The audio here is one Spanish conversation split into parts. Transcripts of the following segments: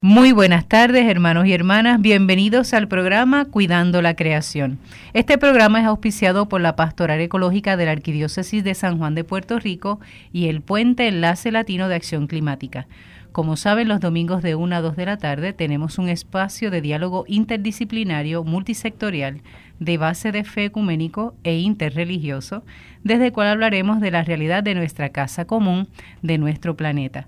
Muy buenas tardes, hermanos y hermanas. Bienvenidos al programa Cuidando la Creación. Este programa es auspiciado por la Pastoral Ecológica de la Arquidiócesis de San Juan de Puerto Rico y el Puente Enlace Latino de Acción Climática. Como saben, los domingos de 1 a 2 de la tarde tenemos un espacio de diálogo interdisciplinario multisectorial de base de fe ecuménico e interreligioso, desde el cual hablaremos de la realidad de nuestra casa común, de nuestro planeta.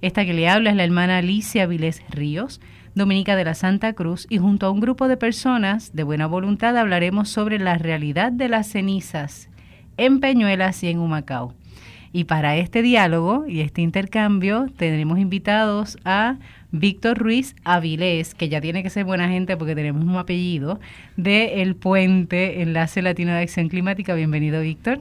Esta que le habla es la hermana Alicia Vilés Ríos, dominica de la Santa Cruz, y junto a un grupo de personas de buena voluntad hablaremos sobre la realidad de las cenizas en Peñuelas y en Humacao. Y para este diálogo y este intercambio tendremos invitados a Víctor Ruiz Avilés, que ya tiene que ser buena gente porque tenemos un apellido, de El Puente, Enlace Latino de Acción Climática. Bienvenido, Víctor.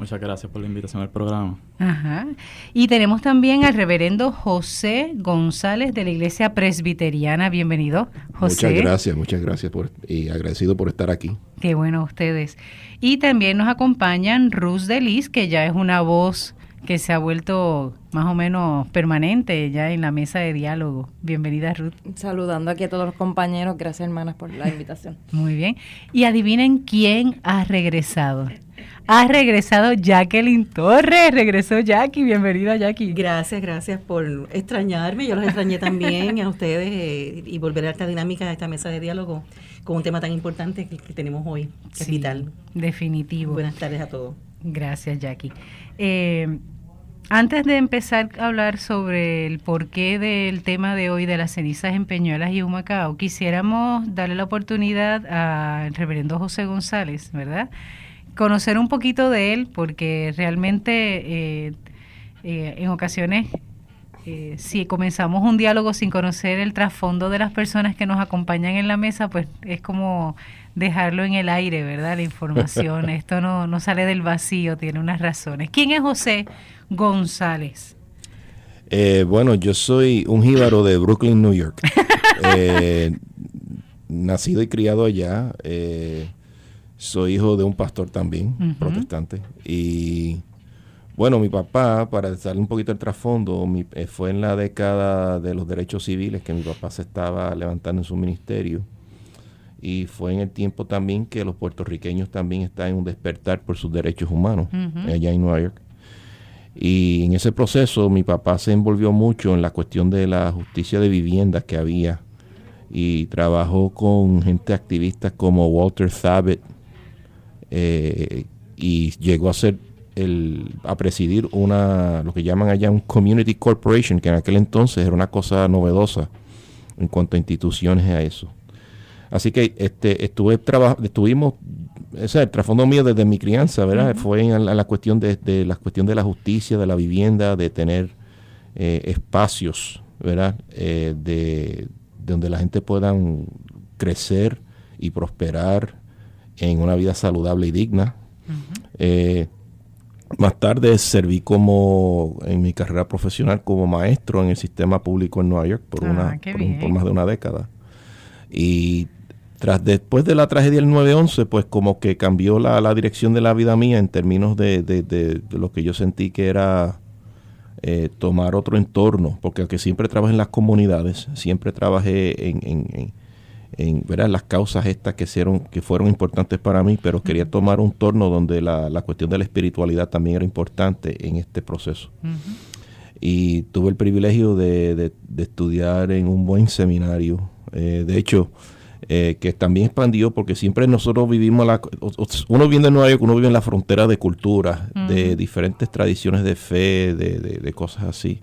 Muchas gracias por la invitación al programa. Ajá. Y tenemos también al reverendo José González de la Iglesia Presbiteriana. Bienvenido, José. Muchas gracias, muchas gracias por, y agradecido por estar aquí. Qué bueno ustedes. Y también nos acompañan Ruth Delis, que ya es una voz que se ha vuelto más o menos permanente ya en la mesa de diálogo. Bienvenida, Ruth. Saludando aquí a todos los compañeros. Gracias, hermanas, por la invitación. Muy bien. Y adivinen quién ha regresado ha regresado Jacqueline Torres. Regresó Jackie. Bienvenida, Jackie. Gracias, gracias por extrañarme. Yo los extrañé también a ustedes eh, y volver a esta dinámica, a esta mesa de diálogo con un tema tan importante que, tenemos hoy, que es vital. Definitivo. Buenas tardes a todos. Gracias, Jackie. Eh, antes de empezar a hablar sobre el porqué del tema de hoy de las cenizas en Peñuelas y Humacao, quisiéramos darle la oportunidad al reverendo José González, ¿verdad? conocer un poquito de él, porque realmente eh, eh, en ocasiones, eh, si comenzamos un diálogo sin conocer el trasfondo de las personas que nos acompañan en la mesa, pues es como dejarlo en el aire, ¿verdad? La información, esto no, no sale del vacío, tiene unas razones. ¿Quién es José González? bueno, yo soy un jíbaro de Brooklyn, New York. nacido y criado allá. Eh, soy hijo de un pastor también, protestante. Y bueno, mi papá, para darle un poquito el trasfondo, eh, fue en la década de los derechos civiles que mi papá se estaba levantando en su ministerio. Y fue en el tiempo también que los puertorriqueños también están en un despertar por sus derechos humanos allá en Nueva York. Y en ese proceso mi papá se envolvió mucho en la cuestión de la justicia de vivienda que había y trabajó con gente activista como Walter Thabit, eh, y llegó a ser el, a presidir una, lo que llaman allá un community corporation, que en aquel entonces era una cosa novedosa en cuanto a instituciones a eso. Así que este, estuve estuvimos, ese el trasfondo mío desde mi crianza, ¿verdad? Fue en la, cuestión de, la cuestión de la justicia, de la vivienda, de tener eh, espacios, ¿verdad? Eh, de, donde la gente pueda crecer y prosperar en una vida saludable y digna. Eh, más tarde serví como en mi carrera profesional como maestro en el sistema público en Nueva York por, ah, una, por, más de una década. Y tras después de la tragedia del 9-11, pues como que cambió la, dirección de la vida mía en términos de, lo que yo sentí que era eh, tomar otro entorno, porque aunque siempre trabajé en las comunidades, siempre trabajé en en ¿verdad? las causas estas que, hicieron, que fueron importantes para mí, pero quería tomar un torno donde la, la, cuestión de la espiritualidad también era importante en este proceso. Y tuve el privilegio de, de, estudiar en un buen seminario. Eh, de hecho, eh, que también expandió porque siempre nosotros vivimos, la, uno vive en Nueva York, uno vive en la frontera de culturas, de diferentes tradiciones de fe, de, de, cosas así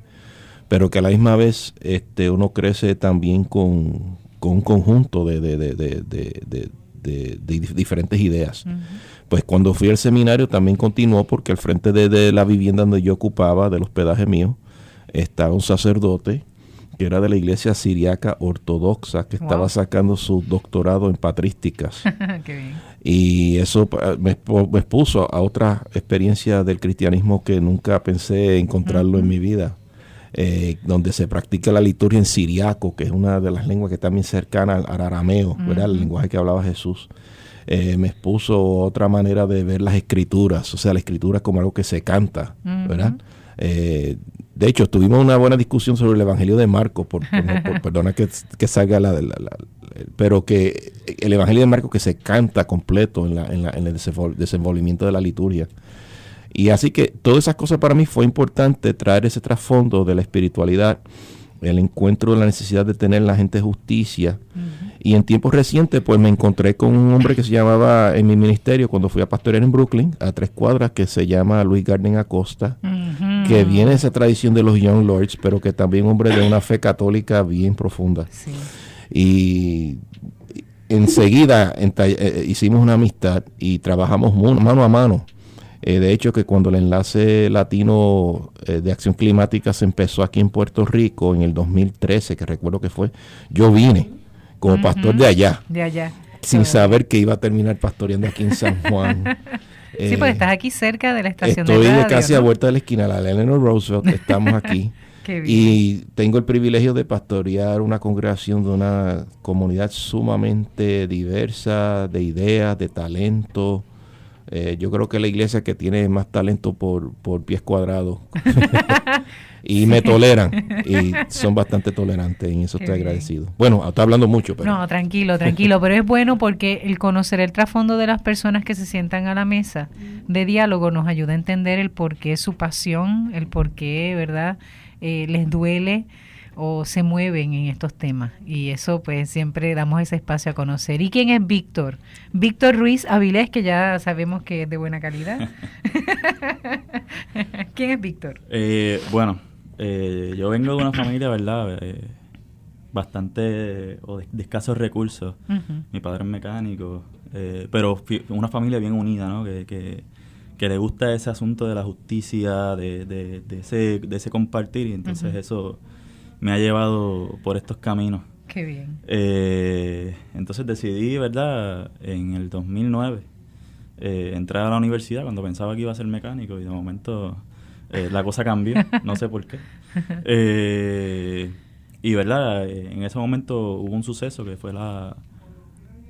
pero que a la misma vez este, uno crece también con, con un conjunto de, diferentes ideas. Pues cuando fui al seminario también continuó porque al frente de, la vivienda donde yo ocupaba, del hospedaje mío, estaba un sacerdote que era de la iglesia siriaca ortodoxa, que estaba sacando su doctorado en patrísticas. Y eso me, expuso a otra experiencia del cristianismo que nunca pensé encontrarlo en mi vida. Eh, donde se practica la liturgia en siriaco, que es una de las lenguas que también cercana al, arameo, ¿verdad? el lenguaje que hablaba Jesús. Eh, me expuso otra manera de ver las escrituras, o sea, la escritura como algo que se canta, ¿verdad? Eh, de hecho, tuvimos una buena discusión sobre el Evangelio de Marcos, por, perdona que, salga la, pero que el Evangelio de Marcos que se canta completo en, en, el desenvolvimiento de la liturgia. Y así que todas esas cosas para mí fue importante traer ese trasfondo de la espiritualidad, el encuentro de la necesidad de tener la gente justicia. Y en tiempos recientes, pues me encontré con un hombre que se llamaba en mi ministerio, cuando fui a pastorear en Brooklyn, a tres cuadras, que se llama Luis Garden Acosta, que viene de esa tradición de los Young Lords, pero que también hombre de una fe católica bien profunda. Y enseguida eh, eh, hicimos una amistad y trabajamos mano a mano. Eh, de hecho, que cuando el enlace latino de acción climática se empezó aquí en Puerto Rico en el 2013, que recuerdo que fue, yo vine como pastor de allá. De allá. Sin saber que iba a terminar pastoreando aquí en San Juan. sí, porque estás aquí cerca de la estación de radio. Estoy casi a vuelta de la esquina, la Eleanor Roosevelt, estamos aquí. Y tengo el privilegio de pastorear una congregación de una comunidad sumamente diversa, de ideas, de talento. Eh, yo creo que la iglesia que tiene más talento por, por pies cuadrados. y me toleran y son bastante tolerantes y eso estoy agradecido. Bueno, está hablando mucho, pero... No, tranquilo, tranquilo, pero es bueno porque el conocer el trasfondo de las personas que se sientan a la mesa de diálogo nos ayuda a entender el por qué su pasión, el por qué, ¿verdad? Eh, les duele o se mueven en estos temas. Y eso pues siempre damos ese espacio a conocer. ¿Y quién es Víctor? Víctor Ruiz Avilés, que ya sabemos que es de buena calidad. ¿Quién es Víctor? Eh, bueno, eh, yo vengo de una familia, ¿verdad? Eh, bastante o de, escasos recursos. Mi padre es mecánico, eh, pero una familia bien unida, ¿no? Que, que, le gusta ese asunto de la justicia, de, de, ese, de ese compartir, y entonces eso me ha llevado por estos caminos. Qué bien. entonces decidí, ¿verdad? En el 2009 entrar a la universidad cuando pensaba que iba a ser mecánico y de momento eh, la cosa cambió, no sé por qué. Eh, y verdad, en ese momento hubo un suceso que fue la,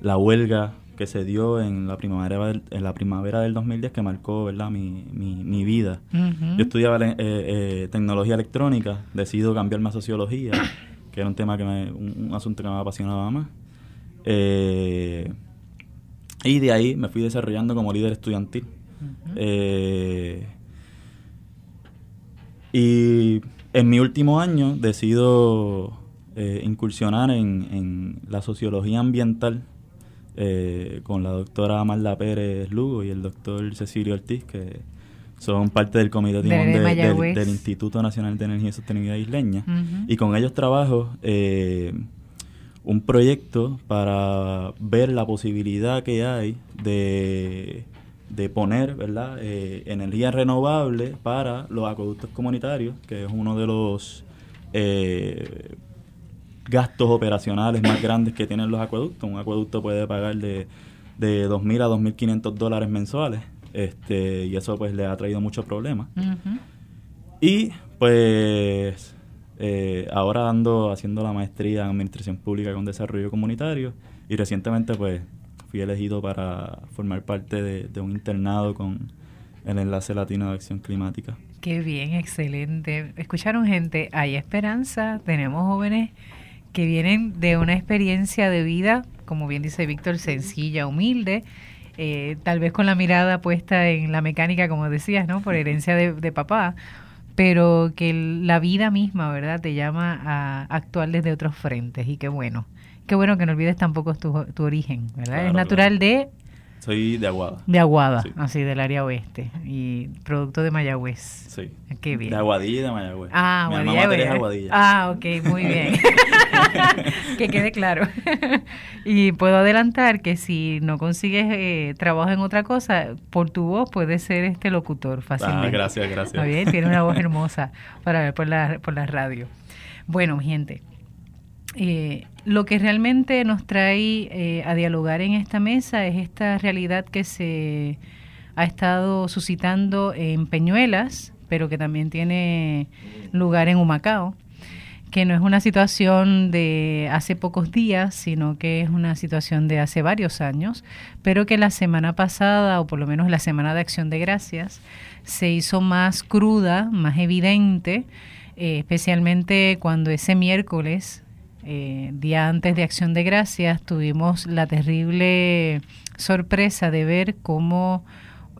la huelga que se dio en la primavera en la primavera del 2010 que marcó verdad mi, mi, vida. Yo estudiaba eh, tecnología electrónica decido cambiarme a sociología que era un tema que me, un, asunto que me apasionaba más. Y de ahí me fui desarrollando como líder estudiantil. Y en mi último año decido eh, incursionar en, la sociología ambiental eh, con la doctora Amalda Pérez Lugo y el doctor Cecilio Ortiz, que son parte del comité de, del, Instituto Nacional de Energía y Sostenibilidad Isleña. Y con ellos trabajo eh, un proyecto para ver la posibilidad que hay de de poner ¿verdad? Eh, energía renovable para los acueductos comunitarios, que es uno de los eh, gastos operacionales más grandes que tienen los acueductos. Un acueducto puede pagar de, de 2.000 a 2.500 dólares mensuales este, y eso pues le ha traído muchos problemas. Y pues eh, ahora ando haciendo la maestría en Administración Pública con Desarrollo Comunitario y recientemente pues fui elegido para formar parte de, un internado con el Enlace Latino de Acción Climática. Qué bien, excelente. Escucharon gente, hay esperanza, tenemos jóvenes que vienen de una experiencia de vida, como bien dice Víctor, sencilla, humilde, eh, tal vez con la mirada puesta en la mecánica, como decías, ¿no? Por herencia de, de papá, pero que la vida misma, ¿verdad? Te llama a actuar desde otros frentes y qué bueno. Qué bueno que no olvides tampoco tu, tu origen, ¿verdad? es natural de... Soy de Aguada. De Aguada, así del área oeste. Y producto de Mayagüez. Sí. Qué bien. De Aguadilla y de Mayagüez. Ah, Mi Aguadilla. Aguadilla. Ah, ok, muy bien. que quede claro. y puedo adelantar que si no consigues eh, trabajo en otra cosa, por tu voz puedes ser este locutor fácilmente. Ah, gracias, gracias. Muy bien, tiene una voz hermosa para ver por la, por la radio. Bueno, gente, eh, lo que realmente nos trae eh, a dialogar en esta mesa es esta realidad que se ha estado suscitando en Peñuelas, pero que también tiene lugar en Humacao, que no es una situación de hace pocos días, sino que es una situación de hace varios años, pero que la semana pasada, o por lo menos la semana de Acción de Gracias, se hizo más cruda, más evidente, eh, especialmente cuando ese miércoles, eh, día antes de Acción de Gracias, tuvimos la terrible sorpresa de ver cómo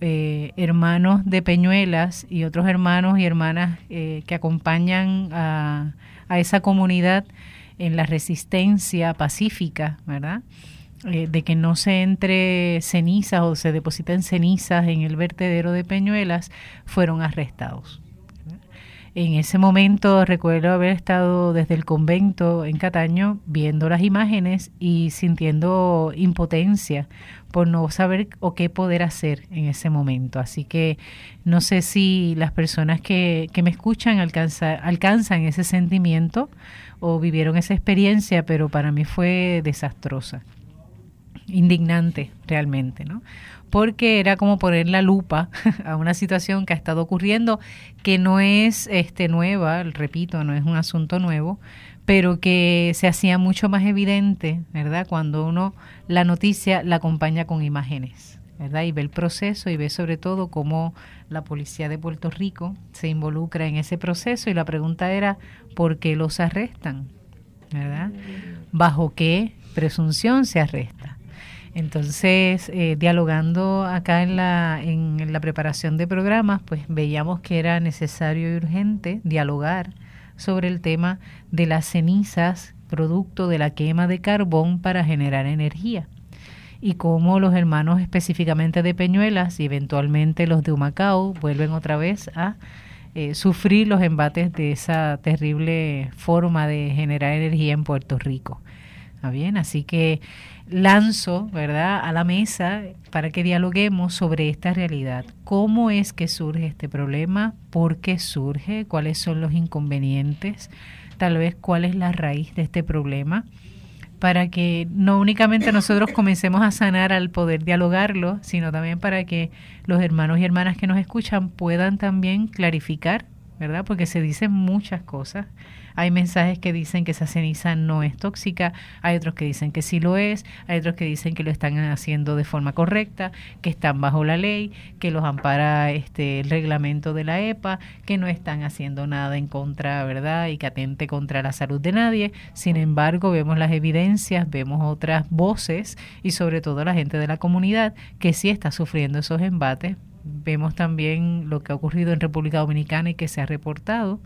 eh, hermanos de Peñuelas y otros hermanos y hermanas que acompañan a, a esa comunidad en la resistencia pacífica, ¿verdad? Eh, de que no se entre cenizas o se depositen cenizas en el vertedero de Peñuelas, fueron arrestados. En ese momento recuerdo haber estado desde el convento en Cataño viendo las imágenes y sintiendo impotencia por no saber o qué poder hacer en ese momento. Así que no sé si las personas que, que me escuchan alcanza, alcanzan ese sentimiento o vivieron esa experiencia, pero para mí fue desastrosa indignante realmente, ¿no? Porque era como poner la lupa a una situación que ha estado ocurriendo, que no es este nueva, repito, no es un asunto nuevo, pero que se hacía mucho más evidente, ¿verdad? Cuando uno la noticia la acompaña con imágenes, ¿verdad? Y ve el proceso y ve sobre todo cómo la policía de Puerto Rico se involucra en ese proceso y la pregunta era, ¿por qué los arrestan? ¿Verdad? ¿Bajo qué presunción se arresta? Entonces, eh, dialogando acá en la, en la preparación de programas, pues veíamos que era necesario y urgente dialogar sobre el tema de las cenizas producto de la quema de carbón para generar energía y cómo los hermanos específicamente de Peñuelas y eventualmente los de Humacao vuelven otra vez a eh, sufrir los embates de esa terrible forma de generar energía en Puerto Rico. ¿Está bien? Así que lanzo, ¿verdad?, a la mesa para que dialoguemos sobre esta realidad. ¿Cómo es que surge este problema? ¿Por qué surge? ¿Cuáles son los inconvenientes? Tal vez cuál es la raíz de este problema para que no únicamente nosotros comencemos a sanar al poder dialogarlo, sino también para que los hermanos y hermanas que nos escuchan puedan también clarificar, ¿verdad? Porque se dicen muchas cosas hay mensajes que dicen que esa ceniza no es tóxica, hay otros que dicen que sí lo es, hay otros que dicen que lo están haciendo de forma correcta, que están bajo la ley, que los ampara este el reglamento de la EPA, que no están haciendo nada en contra, ¿verdad? Y que atente contra la salud de nadie. Sin embargo, vemos las evidencias, vemos otras voces y sobre todo la gente de la comunidad que sí está sufriendo esos embates. Vemos también lo que ha ocurrido en República Dominicana y que se ha reportado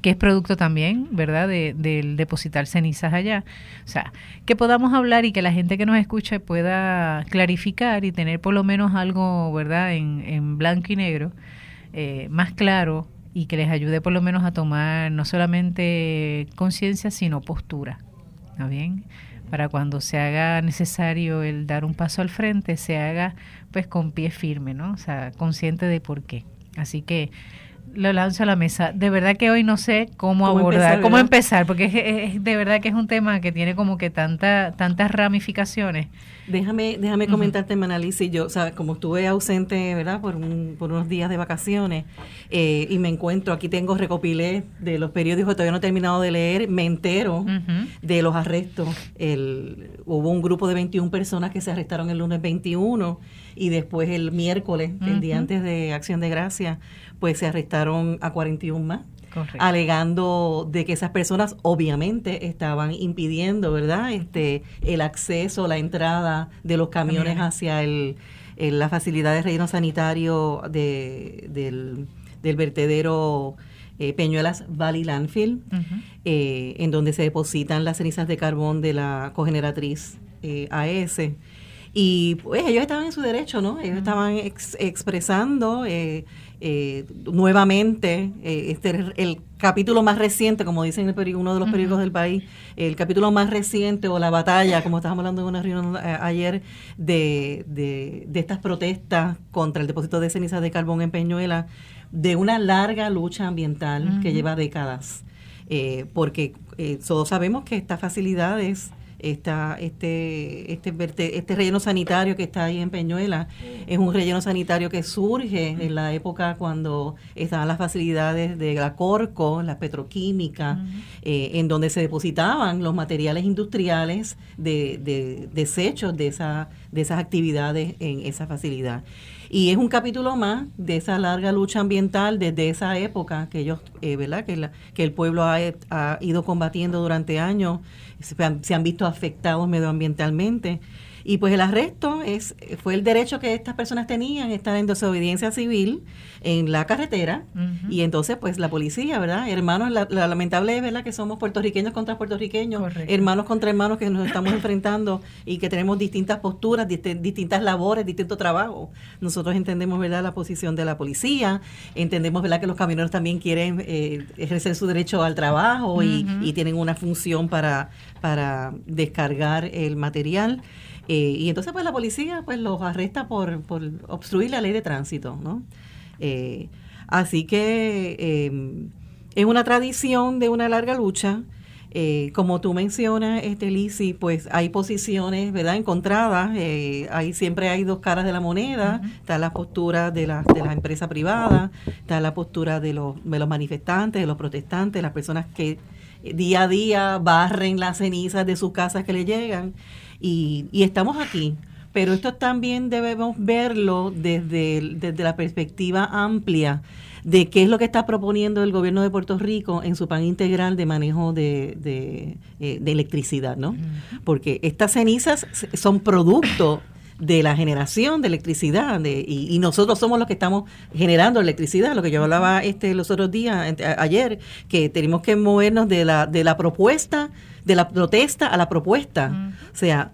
que es producto también, ¿verdad?, de, del depositar cenizas allá. O sea, que podamos hablar y que la gente que nos escuche pueda clarificar y tener por lo menos algo, ¿verdad?, en, en blanco y negro, eh, más claro y que les ayude por lo menos a tomar no solamente conciencia, sino postura. ¿Está bien? Para cuando se haga necesario el dar un paso al frente, se haga pues con pie firme, ¿no? O sea, consciente de por qué. Así que lo lanzo a la mesa. De verdad que hoy no sé cómo, abordar, cómo empezar, porque es, de verdad que es un tema que tiene como que tanta, tantas ramificaciones. Déjame, déjame comentarte, Manalice, yo, o como estuve ausente, ¿verdad? Por, por unos días de vacaciones eh, y me encuentro, aquí tengo, recopilé de los periódicos que todavía no he terminado de leer, me entero de los arrestos. El, hubo un grupo de 21 personas que se arrestaron el lunes 21 y después el miércoles, el día antes de Acción de Gracia, pues se arrestaron a 41 más. alegando de que esas personas obviamente estaban impidiendo, ¿verdad? Este el acceso, la entrada de los camiones, hacia el, la facilidad de relleno sanitario de, del, vertedero eh, Peñuelas Valley Landfill, eh, en donde se depositan las cenizas de carbón de la cogeneratriz eh, AES. Y pues ellos estaban en su derecho, ¿no? Ellos estaban expresando eh, eh, nuevamente, eh, este el capítulo más reciente, como dicen en uno de los periódicos del país, el capítulo más reciente o la batalla, como estábamos hablando en una reunión eh, ayer, de, de, estas protestas contra el depósito de cenizas de carbón en Peñuela, de una larga lucha ambiental que lleva décadas. porque todos sabemos que estas facilidades esta, este, este, este relleno sanitario que está ahí en Peñuela es un relleno sanitario que surge en la época cuando estaban las facilidades de la Corco, la petroquímica, eh, en donde se depositaban los materiales industriales de, de desechos de, esa, de esas actividades en esa facilidad. Y es un capítulo más de esa larga lucha ambiental desde esa época que ellos, eh, ¿verdad? Que, que el pueblo ha, ido combatiendo durante años, se han visto afectados medioambientalmente y pues el arresto es fue el derecho que estas personas tenían, estar en desobediencia civil en la carretera. Y entonces, pues la policía, ¿verdad? Hermanos, la, lamentable es, ¿verdad? Que somos puertorriqueños contra puertorriqueños, hermanos contra hermanos que nos estamos enfrentando y que tenemos distintas posturas, distintas labores, distintos trabajos. Nosotros entendemos, ¿verdad? La posición de la policía, entendemos, ¿verdad? Que los camioneros también quieren eh, ejercer su derecho al trabajo y, y tienen una función para, para descargar el material. Eh, y entonces pues la policía pues los arresta por, por obstruir la ley de tránsito, ¿no? Eh, así que eh, es una tradición de una larga lucha. como tú mencionas, este Lisi, pues hay posiciones, ¿verdad? Encontradas. hay siempre hay dos caras de la moneda. Está la postura de la, de la empresa privada, está la postura de los, de los manifestantes, de los protestantes, las personas que día a día barren las cenizas de sus casas que le llegan y, y estamos aquí. Pero esto también debemos verlo desde, desde la perspectiva amplia de qué es lo que está proponiendo el gobierno de Puerto Rico en su plan integral de manejo de, de, eh, electricidad, ¿no? Porque estas cenizas son producto de la generación de electricidad de, y, nosotros somos los que estamos generando electricidad, lo que yo hablaba este los otros días, ayer, que tenemos que movernos de la, de la propuesta de la protesta a la propuesta. O sea,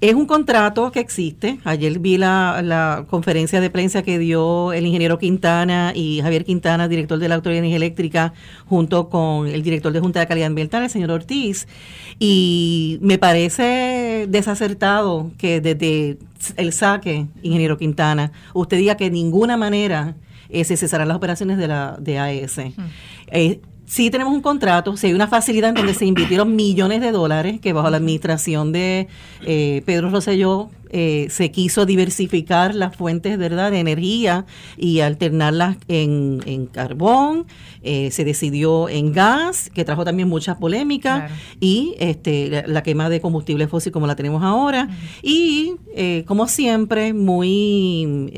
es un contrato que existe. Ayer vi la, conferencia de prensa que dio el ingeniero Quintana y Javier Quintana, director de la Autoridad de Energía Eléctrica, junto con el director de Junta de Calidad Ambiental, el señor Ortiz. Y me parece desacertado que desde el saque, ingeniero Quintana, usted diga que de ninguna manera eh, se cesarán las operaciones de la de AES sí tenemos un contrato, sí hay una facilidad en donde se invirtieron millones de dólares, que bajo la administración de eh, Pedro Rosselló eh, se quiso diversificar las fuentes ¿verdad? de energía y alternarlas en, carbón, eh, se decidió en gas, que trajo también muchas polémicas, y este, la, quema de combustible fósil como la tenemos ahora, y como siempre, muy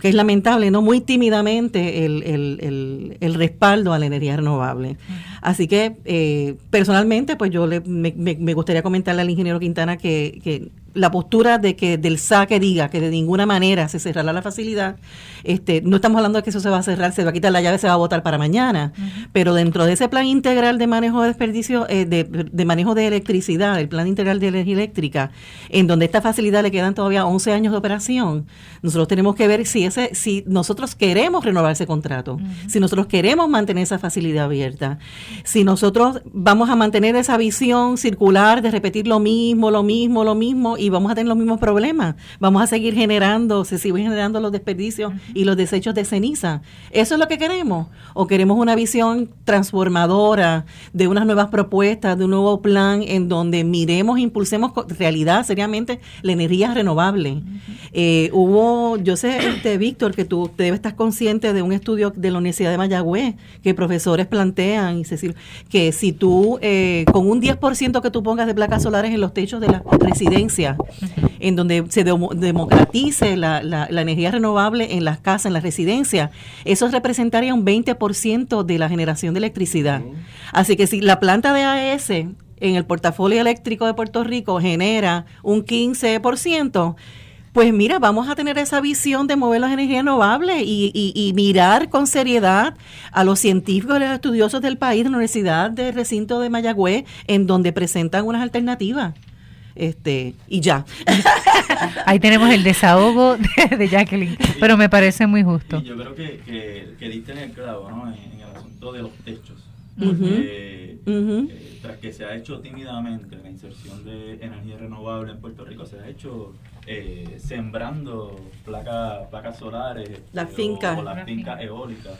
que es lamentable, ¿no? Muy tímidamente el, el, el, respaldo a la energía renovable. Así que eh, personalmente, pues yo le, me, me, gustaría comentarle al ingeniero Quintana que, que la postura de que del saque diga que de ninguna manera se cerrará la facilidad, este, no estamos hablando de que eso se va a cerrar, se va a quitar la llave, se va a votar para mañana, pero dentro de ese plan integral de manejo de desperdicio, eh, de, manejo de electricidad, el plan integral de energía eléctrica, en donde esta facilidad le quedan todavía 11 años de operación, nosotros tenemos que ver si ese, si nosotros queremos renovar ese contrato, si nosotros queremos mantener esa facilidad abierta, si nosotros vamos a mantener esa visión circular de repetir lo mismo, lo mismo, lo mismo, y vamos a tener los mismos problemas. Vamos a seguir generando, se siguen generando los desperdicios y los desechos de ceniza. ¿Eso es lo que queremos? ¿O queremos una visión transformadora de unas nuevas propuestas, de un nuevo plan en donde miremos, impulsemos realidad, seriamente, la energía renovable? Eh, hubo, yo sé, este, Víctor, que tú debes estar consciente de un estudio de la Universidad de Mayagüez que profesores plantean, y que si tú, eh, con un 10% que tú pongas de placas solares en los techos de las residencias, en donde se democratice la, energía renovable en las casas, en las residencias, eso representaría un 20% de la generación de electricidad. Así que si la planta de AES en el portafolio eléctrico de Puerto Rico genera un 15%, pues mira, vamos a tener esa visión de mover las energías renovables y, y, mirar con seriedad a los científicos y los estudiosos del país, de la Universidad de Recinto de Mayagüez, en donde presentan unas alternativas este y ya. Ahí tenemos el desahogo de, Jacqueline, pero me parece muy justo. yo creo que, que, diste en el clavo ¿no? en, el asunto de los techos. Porque eh, tras que se ha hecho tímidamente la inserción de energía renovable en Puerto Rico, se ha hecho eh, sembrando placas placas solares las fincas o, las fincas eólicas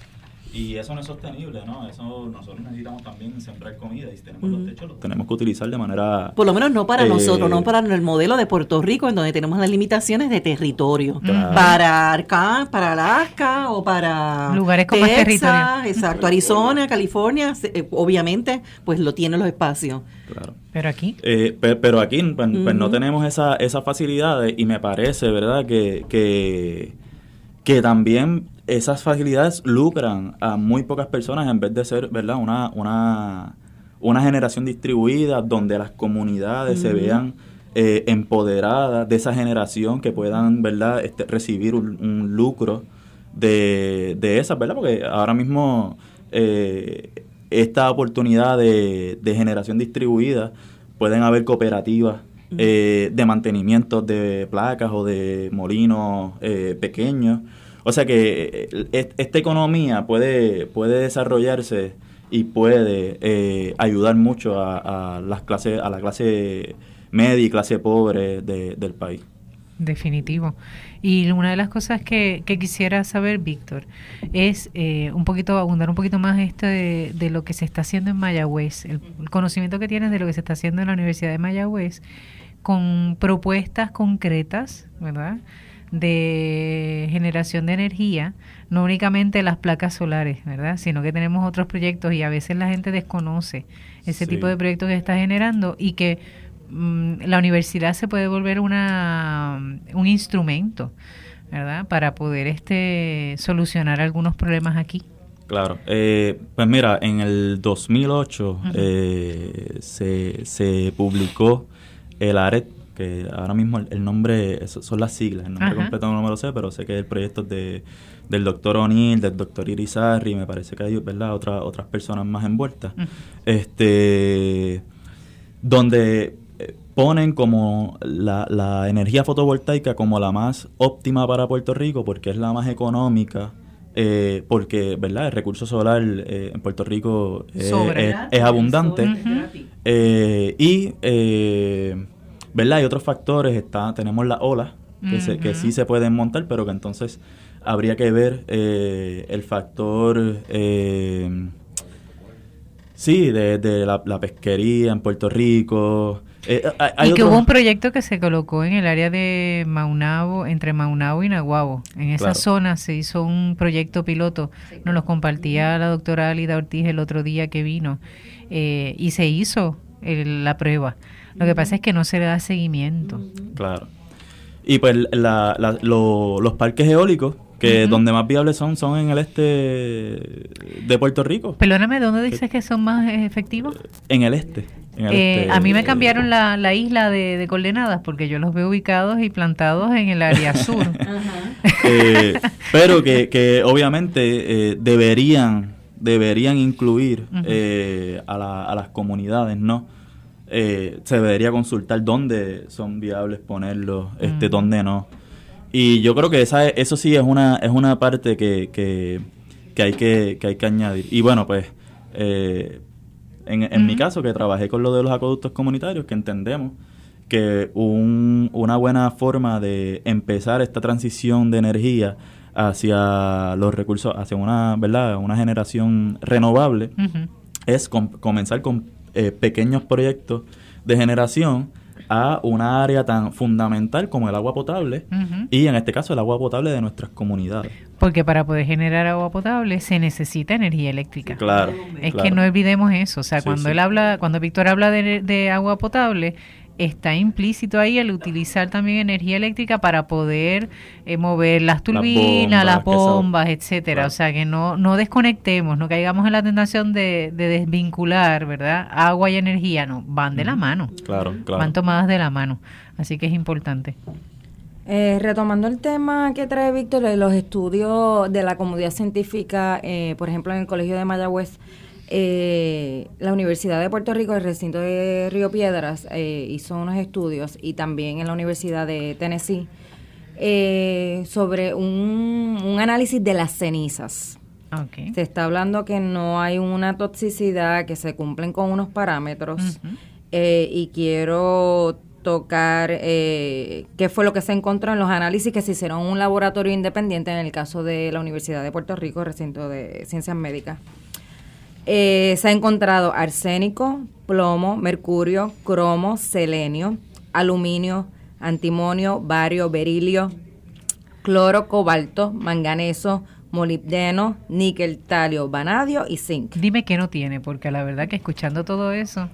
Y eso no es sostenible, ¿no? Eso nosotros necesitamos también sembrar comida y si tenemos los techos, los tenemos que utilizar de manera... Por lo menos no para eh, nosotros, no para el modelo de Puerto Rico, en donde tenemos las limitaciones de territorio. Para Arca, para Alaska o para Lugares con más Texas, territorio. Exacto, Arizona, California, se- eh, obviamente, pues lo tienen los espacios. Claro. Pero aquí, Eh, pe- pero aquí pues, pues, no tenemos esa, esas facilidades y me parece, ¿verdad?, que, que, que también esas facilidades lucran a muy pocas personas en vez de ser, ¿verdad?, una, una, una generación distribuida donde las comunidades se vean eh, empoderadas de esa generación que puedan, ¿verdad?, este, recibir un, un lucro de, de esas, ¿verdad? Porque ahora mismo eh, esta oportunidad de, de generación distribuida pueden haber cooperativas eh, de mantenimiento de placas o de molinos eh, pequeños. O sea que eh, est- esta economía puede, puede desarrollarse y puede eh, ayudar mucho a, las clases, a la clase media y clase pobre de- del país. definitivo. Y una de las cosas que, que quisiera saber, Víctor, es eh, un poquito, abundar un poquito más esto de, de lo que se está haciendo en Mayagüez, el conocimiento que tienes de lo que se está haciendo en la Universidad de Mayagüez, con propuestas concretas, ¿verdad? De generación de energía, no únicamente las placas solares, ¿verdad? Sino que tenemos otros proyectos y a veces la gente desconoce ese Sí. tipo de proyectos que está generando y que mm, la universidad se puede volver una un instrumento, ¿verdad? Para poder este solucionar algunos problemas aquí. Claro, eh, pues mira, en el 2008 eh, se, se publicó el ARET, que ahora mismo el, el nombre, son las siglas, el nombre Ajá. completo no me lo sé, pero sé que el proyecto es de, del doctor O'Neill, del doctor Irizarry, me parece que hay ¿verdad? Otra, otras personas más envueltas, este, donde eh, ponen como la, la energía fotovoltaica como la más óptima para Puerto Rico porque es la más económica, eh, porque verdad el recurso solar eh, en Puerto Rico eh, es, es abundante. Y verdad hay otros factores está tenemos las olas que, se- que sí se pueden montar pero que entonces habría que ver eh, el factor eh, Sí, de, de la, la pesquería en Puerto Rico. Eh, hay- hay y que hubo un proyecto que se colocó en el área de Maunabo, entre Maunabo y Naguabo. En esa Claro. zona se hizo un proyecto piloto. Nos lo compartía la doctora Alida Ortiz el otro día que vino. eh, y se hizo el- la prueba. Lo que pasa es que no se le da seguimiento. Claro. Y pues la- la- lo- los parques eólicos, que donde más viables son, son en el este de Puerto Rico. Perdóname, ¿dónde dices que son más efectivos? En el este. en el Eh, este, a mí me cambiaron la, la isla de, de coordenadas porque yo los veo ubicados y plantados en el área sur. eh, pero que, que obviamente eh, deberían deberían incluir eh, a, la- a las comunidades, ¿no? Eh, se debería consultar dónde son viables ponerlos, este, Mm. dónde no. Y yo creo que esa, eso sí es una, es una parte que, que, que hay que, que hay que añadir. Y bueno, pues, eh, en, en mi caso, que trabajé con lo de los acueductos comunitarios, que entendemos que un- una buena forma de empezar esta transición de energía hacia los recursos, hacia una, ¿verdad? una generación renovable, es com- comenzar con eh, pequeños proyectos de generación a una área tan fundamental como el agua potable y en este caso el agua potable de nuestras comunidades. Porque para poder generar agua potable se necesita energía eléctrica. Claro. Es claro. que no olvidemos eso. O sea, Sí, cuando sí. él habla, cuando Víctor habla de, de agua potable, está implícito ahí el utilizar también energía eléctrica para poder eh, mover las turbinas, las bombas, bombas, etcétera. Claro. O sea, que no, no desconectemos, no caigamos en la tentación de, de desvincular, ¿verdad? Agua y energía, no, van de la mano. Claro, claro. Van tomadas de la mano. Así que es importante. Eh, retomando el tema que trae Víctor de los estudios de la comunidad científica, eh, por ejemplo, en el Colegio de Mayagüez, eh, la Universidad de Puerto Rico, el recinto de Río Piedras, eh, hizo unos estudios y también en la Universidad de Tennessee eh, sobre un, un análisis de las cenizas. Se está hablando que no hay una toxicidad, que se cumplen con unos parámetros eh, y quiero tocar eh, qué fue lo que se encontró en los análisis que se hicieron en un laboratorio independiente en el caso de la Universidad de Puerto Rico, recinto de ciencias médicas. Eh, se ha encontrado arsénico, plomo, mercurio, cromo, selenio, aluminio, antimonio, bario, berilio, cloro, cobalto, manganeso, molibdeno, níquel, talio, vanadio y zinc. Dime qué no tiene, porque la verdad que escuchando todo eso...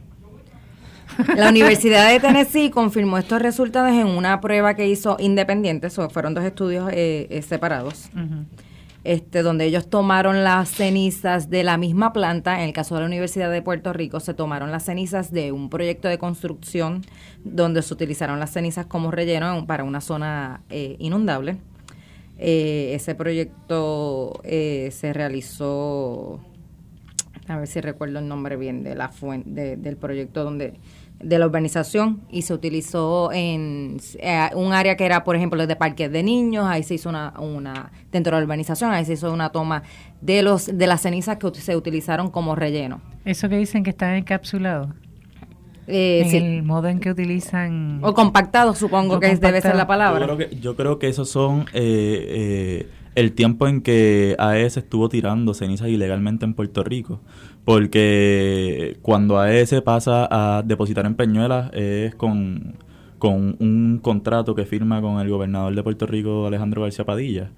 La Universidad de Tennessee confirmó estos resultados en una prueba que hizo independiente, fueron dos estudios eh, eh, separados, este, donde ellos tomaron las cenizas de la misma planta, en el caso de la Universidad de Puerto Rico, se tomaron las cenizas de un proyecto de construcción donde se utilizaron las cenizas como relleno para una zona eh, inundable. Eh, ese proyecto eh, se realizó, a ver si recuerdo el nombre bien de la fuente, del proyecto donde de la urbanización y se utilizó en eh, un área que era, por ejemplo, de parques de niños, ahí se hizo una, una, dentro de la urbanización, ahí se hizo una toma de los de las cenizas que se utilizaron como relleno. Eso que dicen que están encapsulados. Eh, en el modo en que utilizan... O compactado, supongo que debe ser la palabra. Yo creo que, yo creo que esos son eh, eh, el tiempo en que AES estuvo tirando cenizas ilegalmente en Puerto Rico. Porque cuando AES pasa a depositar en Peñuelas es con, con un contrato que firma con el gobernador de Puerto Rico, Alejandro García Padilla.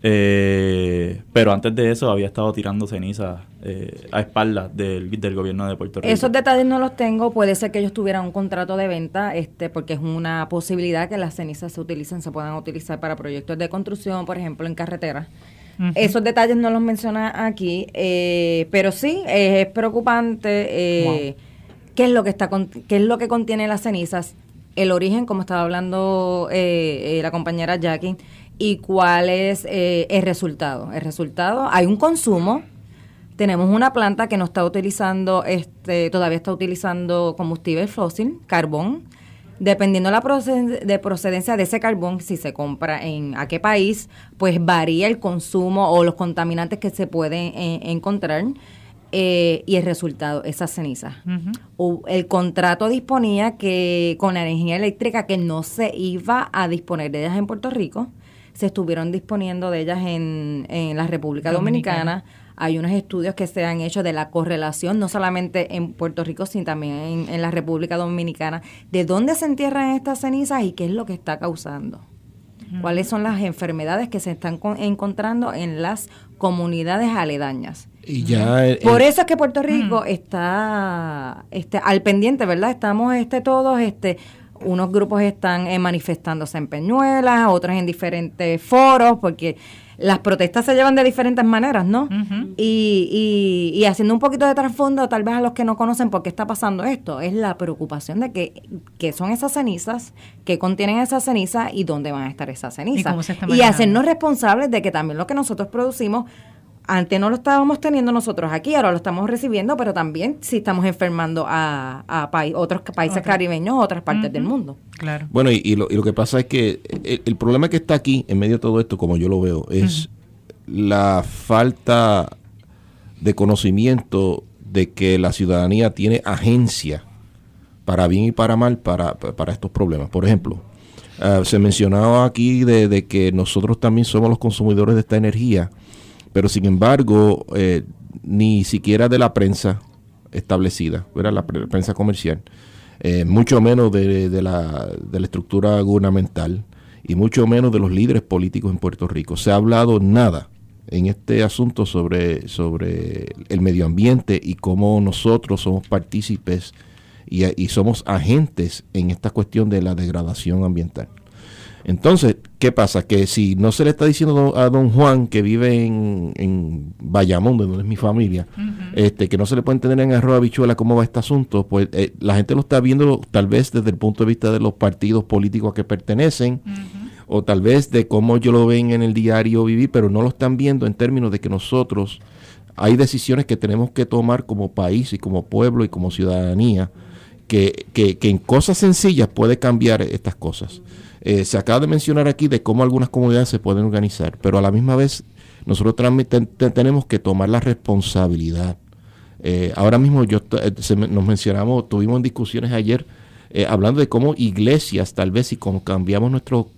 Eh, pero antes de eso había estado tirando cenizas eh, a espaldas del, gobierno de Puerto Rico. Esos detalles no los tengo. Puede ser que ellos tuvieran un contrato de venta, este, porque es una posibilidad que las cenizas se utilicen, se puedan utilizar para proyectos de construcción, por ejemplo, en carreteras. Esos detalles no los menciona aquí, eh, pero sí es preocupante qué es lo que está qué es lo que contiene las cenizas, el origen, como estaba hablando la compañera Jackie y cuál es eh, el resultado. El resultado, hay un consumo, tenemos una planta que no está utilizando, este, todavía está utilizando combustible fósil, carbón, dependiendo la de procedencia de ese carbón, si se compra en a qué país, pues varía el consumo o los contaminantes que se pueden eh, encontrar. Eh, y el resultado, esas cenizas. El contrato disponía que con la energía eléctrica que no se iba a disponer de ellas en Puerto Rico, se estuvieron disponiendo de ellas en, en la República Dominicana. Hay unos estudios que se han hecho de la correlación, no solamente en Puerto Rico, sino también en, la República Dominicana, de dónde se entierran estas cenizas y qué es lo que está causando. ¿Cuáles son las enfermedades que se están encontrando en las comunidades aledañas? Y ya Por eso es que Puerto Rico está, este, al pendiente, ¿verdad? Estamos este, todos este, unos grupos están eh, manifestándose en Peñuelas, otros en diferentes foros, porque las protestas se llevan de diferentes maneras, ¿no? y, y, haciendo un poquito de trasfondo, tal vez a los que no conocen por qué está pasando esto, es la preocupación de que, que son esas cenizas, que contienen esas cenizas y dónde van a estar esas cenizas. y hacernos responsables de que también lo que nosotros producimos antes no lo estábamos teniendo nosotros aquí, ahora lo estamos recibiendo, pero también si estamos enfermando a, a otros países caribeños o otras partes del mundo. Claro. Bueno, y, lo, y, lo, que pasa es que el, problema que está aquí, en medio de todo esto, como yo lo veo, es la falta de conocimiento de que la ciudadanía tiene agencia para bien y para mal para, para estos problemas. Por ejemplo, ah, se mencionaba aquí de, de que nosotros también somos los consumidores de esta energía pero sin embargo, eh, ni siquiera de la prensa establecida, era la prensa comercial, eh, mucho menos de, la, de la estructura gubernamental y mucho menos de los líderes políticos en Puerto Rico. Se ha hablado nada en este asunto sobre, sobre el medio ambiente y cómo nosotros somos partícipes y somos agentes en esta cuestión de la degradación ambiental. Entonces, ¿qué pasa? Que si no se le está diciendo a don Juan que vive en, en Bayamón, donde es mi familia, este, que no se le puede entender en arroz bichuela cómo va este asunto, pues eh, la gente lo está viendo tal vez desde el punto de vista de los partidos políticos a que pertenecen, o tal vez de cómo yo lo ven en el diario vivir, pero no lo están viendo en términos de que nosotros hay decisiones que tenemos que tomar como país y como pueblo y como ciudadanía, que, que, que en cosas sencillas puede cambiar estas cosas. Eh, se acaba de mencionar aquí de cómo algunas comunidades se pueden organizar, pero a la misma vez nosotros tenemos que tomar la responsabilidad. Eh, ahora mismo yo eh, nos mencionamos, tuvimos discusiones ayer eh, hablando de cómo iglesias, tal vez si cambiamos nuestro,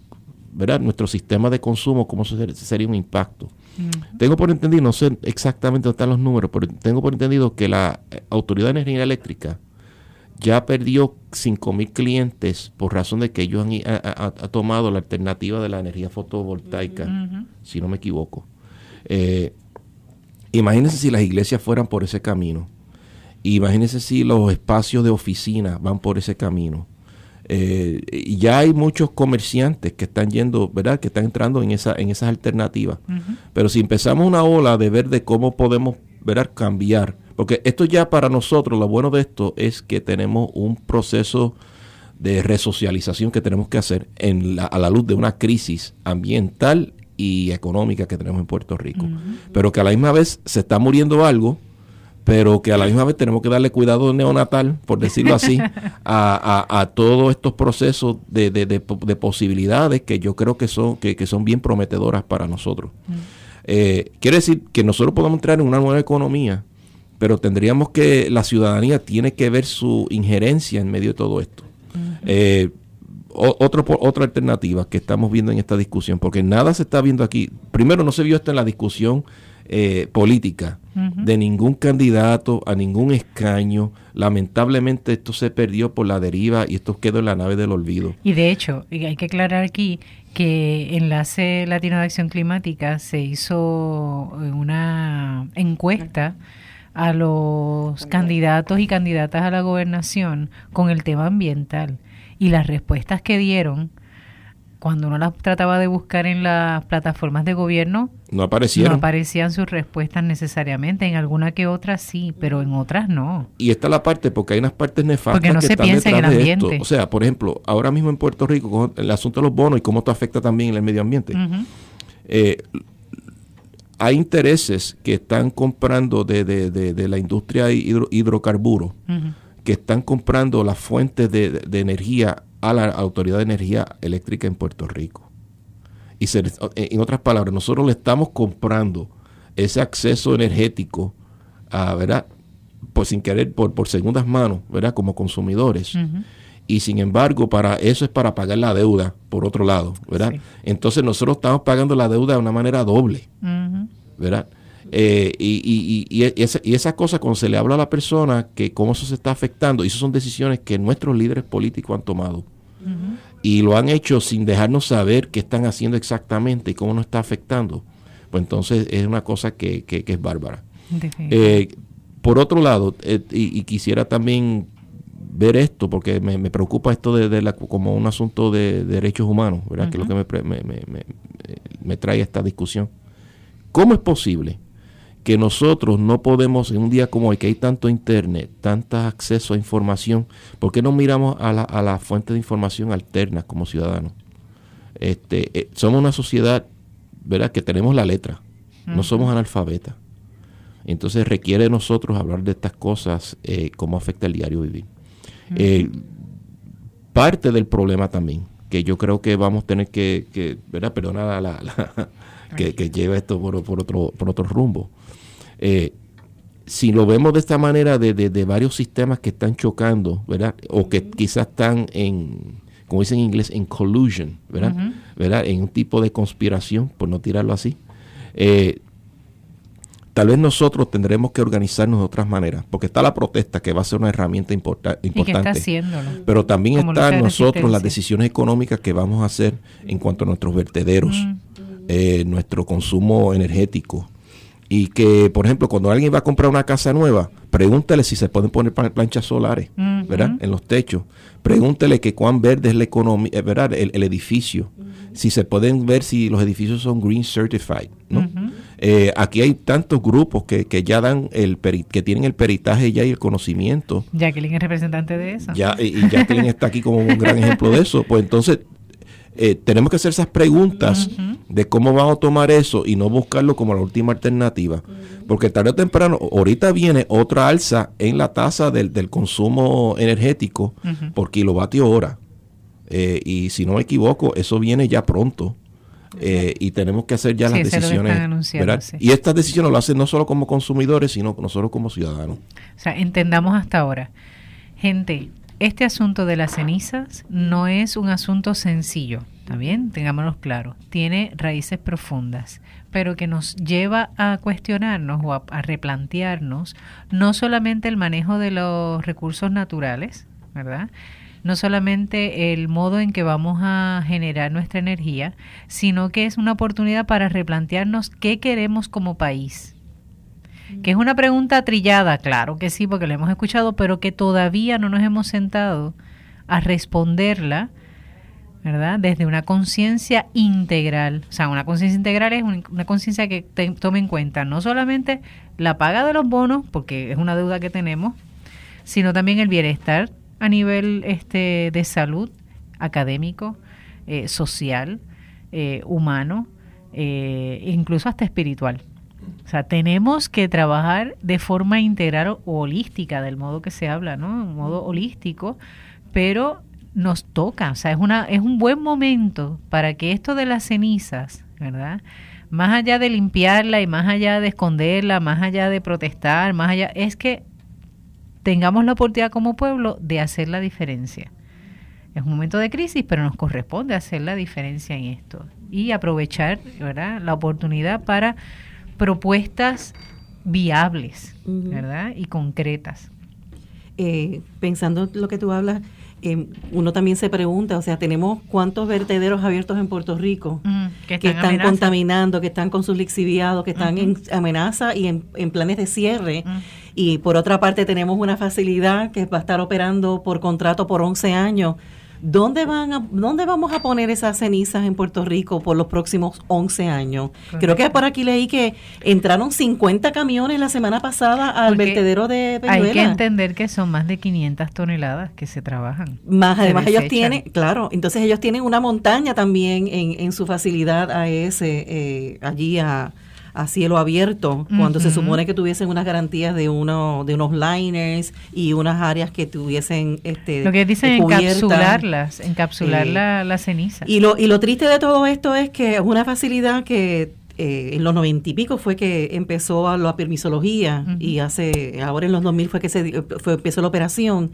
¿verdad? nuestro sistema de consumo, cómo sería un impacto. Tengo por entendido, no sé exactamente dónde están los números, pero tengo por entendido que la Autoridad de Energía Eléctrica ya perdió 5.000 clientes por razón de que ellos han ha, tomado la alternativa de la energía fotovoltaica, si no me equivoco. Eh, imagínense si las iglesias fueran por ese camino. Imagínense si los espacios de oficina van por ese camino. Eh, ya hay muchos comerciantes que están yendo, ¿verdad? Que están entrando en, esa, en esas alternativas. Pero si empezamos una ola de ver de cómo podemos, ¿verdad? Cambiar. Porque esto ya para nosotros, lo bueno de esto es que tenemos un proceso de resocialización que tenemos que hacer en a la luz de una crisis ambiental y económica que tenemos en Puerto Rico. Pero que a la misma vez se está muriendo algo pero que a la misma vez tenemos que darle cuidado neonatal, por decirlo así, a, todos estos procesos de, posibilidades que yo creo que son, que, son bien prometedoras para nosotros. Mm. Eh, quiere decir que nosotros podemos entrar en una nueva economía, pero tendríamos que, la ciudadanía tiene que ver su injerencia en medio de todo esto. Eh, otro, otra alternativa que estamos viendo en esta discusión, porque nada se está viendo aquí. Primero, no se vio esto en la discusión eh, política de ningún candidato a ningún escaño. Lamentablemente esto se perdió por la deriva y esto quedó en la nave del olvido. Y de hecho, hay que aclarar aquí que Enlace Latino de Acción Climática se hizo eh, una encuesta a los candidatos y candidatas a la gobernación con el tema ambiental. Y las respuestas que dieron cuando uno las trataba de buscar en las plataformas de gobierno, no aparecieron. No aparecían sus respuestas necesariamente. En alguna que otra sí, pero en otras no. Y esta es la parte, porque hay unas partes nefastas que están detrás de esto. O sea, por ejemplo, ahora mismo en Puerto Rico, el asunto de los bonos y cómo esto afecta también el medio ambiente. Eh, hay intereses que están comprando de, de, de, la industria hidro, hidrocarburos, que están comprando las fuentes de, energía a la Autoridad de Energía Eléctrica en Puerto Rico. Y en otras palabras, nosotros le estamos comprando ese acceso energético, a, ¿verdad? Pues sin querer, por, por segundas manos, ¿verdad? Como consumidores. Y sin embargo, para eso es para pagar la deuda, por otro lado, ¿verdad? Entonces nosotros estamos pagando la deuda de una manera doble, ¿verdad? Eh, y, y, y, esa, y esas cosas, cuando se le habla a la persona que cómo eso se está afectando, y esas son decisiones que nuestros líderes políticos han tomado. Y lo han hecho sin dejarnos saber qué están haciendo exactamente y cómo nos está afectando. Pues entonces es una cosa que, que, es bárbara. Eh, por otro lado, eh, y, quisiera también ver esto, porque me, preocupa esto de, la, como un asunto de, derechos humanos, ¿verdad? que es lo que me, me, me trae esta discusión. ¿Cómo es posible que nosotros no podemos, en un día como hoy, que hay tanto internet, tanto acceso a información, ¿por qué no miramos a la, a la fuente de información alterna como ciudadanos? Este, eh, somos una sociedad, ¿verdad?, que tenemos la letra, no somos analfabetas. Entonces requiere de nosotros hablar de estas cosas, eh, cómo afecta el diario vivir. Eh, parte del problema también, que yo creo que vamos a tener que, que ¿verdad? Perdona la, que, que lleva esto por, por, otro, por otro rumbo. Eh, si lo vemos de esta manera de, de, varios sistemas que están chocando, ¿verdad? O que quizás están en, como dicen en inglés, en collusion, ¿verdad? ¿verdad? En un tipo de conspiración, por no tirarlo así. Eh, tal vez nosotros tendremos que organizarnos de otras maneras, porque está la protesta que va a ser una herramienta importante. Pero también están nosotros las decisiones económicas que vamos a hacer en cuanto a nuestros vertederos, eh, nuestro consumo energético, y que, por ejemplo, cuando alguien va a comprar una casa nueva, pregúntele si se pueden poner planchas solares, ¿verdad? En los techos. Pregúntele que cuán verde es la economía, eh, ¿verdad? El, edificio. Si se pueden ver si los edificios son green certified, ¿no? Eh, aquí hay tantos grupos que, que ya dan el que tienen el peritaje ya y el conocimiento. Jacqueline es representante de eso. Ya, y Jacqueline está aquí como un gran ejemplo de eso. Pues entonces eh, tenemos que hacer esas preguntas de cómo vamos a tomar eso y no buscarlo como la última alternativa. Porque tarde o temprano, ahorita viene otra alza en la tasa del, consumo energético por kilovatio hora. Eh, y si no me equivoco, eso viene ya pronto. Eh, y tenemos que hacer ya las decisiones. Y estas decisiones lo hacen no solo como consumidores, sino nosotros como ciudadanos. O sea, entendamos hasta ahora. Gente, este asunto de las cenizas no es un asunto sencillo, ¿está Tengámonos claro, tiene raíces profundas, pero que nos lleva a cuestionarnos o a, replantearnos no solamente el manejo de los recursos naturales, ¿verdad? no solamente el modo en que vamos a generar nuestra energía, sino que es una oportunidad para replantearnos qué queremos como país. Que es una pregunta trillada, claro que sí, porque la hemos escuchado, pero que todavía no nos hemos sentado a responderla ¿verdad? Desde una conciencia integral. O sea, una conciencia integral es una conciencia que tome en cuenta no solamente la paga de los bonos, porque es una deuda que tenemos, sino también el bienestar a nivel este, de salud, académico, eh, social, eh, humano, eh, incluso hasta espiritual. O sea, tenemos que trabajar de forma integral o holística, del modo que se habla, ¿no? Un modo holístico, pero nos toca, o sea, es, una, es un buen momento para que esto de las cenizas, ¿verdad? Más allá de limpiarla y más allá de esconderla, más allá de protestar, más allá, es que tengamos la oportunidad como pueblo de hacer la diferencia. Es un momento de crisis, pero nos corresponde hacer la diferencia en esto y aprovechar ¿verdad? la oportunidad para propuestas viables ¿verdad? y concretas. Eh, pensando en lo que tú hablas, eh, uno también se pregunta, o sea, tenemos cuántos vertederos abiertos en Puerto Rico que están, contaminando, que están con sus lixiviados, que están en amenaza y en, planes de cierre. Y por otra parte tenemos una facilidad que va a estar operando por contrato por 11 años ¿Dónde, van a, ¿Dónde vamos a poner esas cenizas en Puerto Rico por los próximos 11 años? Creo que por aquí leí que entraron 50 camiones la semana pasada al vertedero de Peñuela. Hay que entender que son más de 500 toneladas que se trabajan. Más, además ellos tienen, claro, entonces ellos tienen una montaña también en, en su facilidad a ese, eh, allí a a cielo abierto, cuando se supone que tuviesen unas garantías de uno de unos liners y unas áreas que tuviesen este lo que dicen encapsularlas, encapsular la, la, ceniza. Y lo y lo triste de todo esto es que es una facilidad que eh, en los noventa y pico fue que empezó a la permisología y hace ahora en los 2000 fue que se fue, empezó la operación.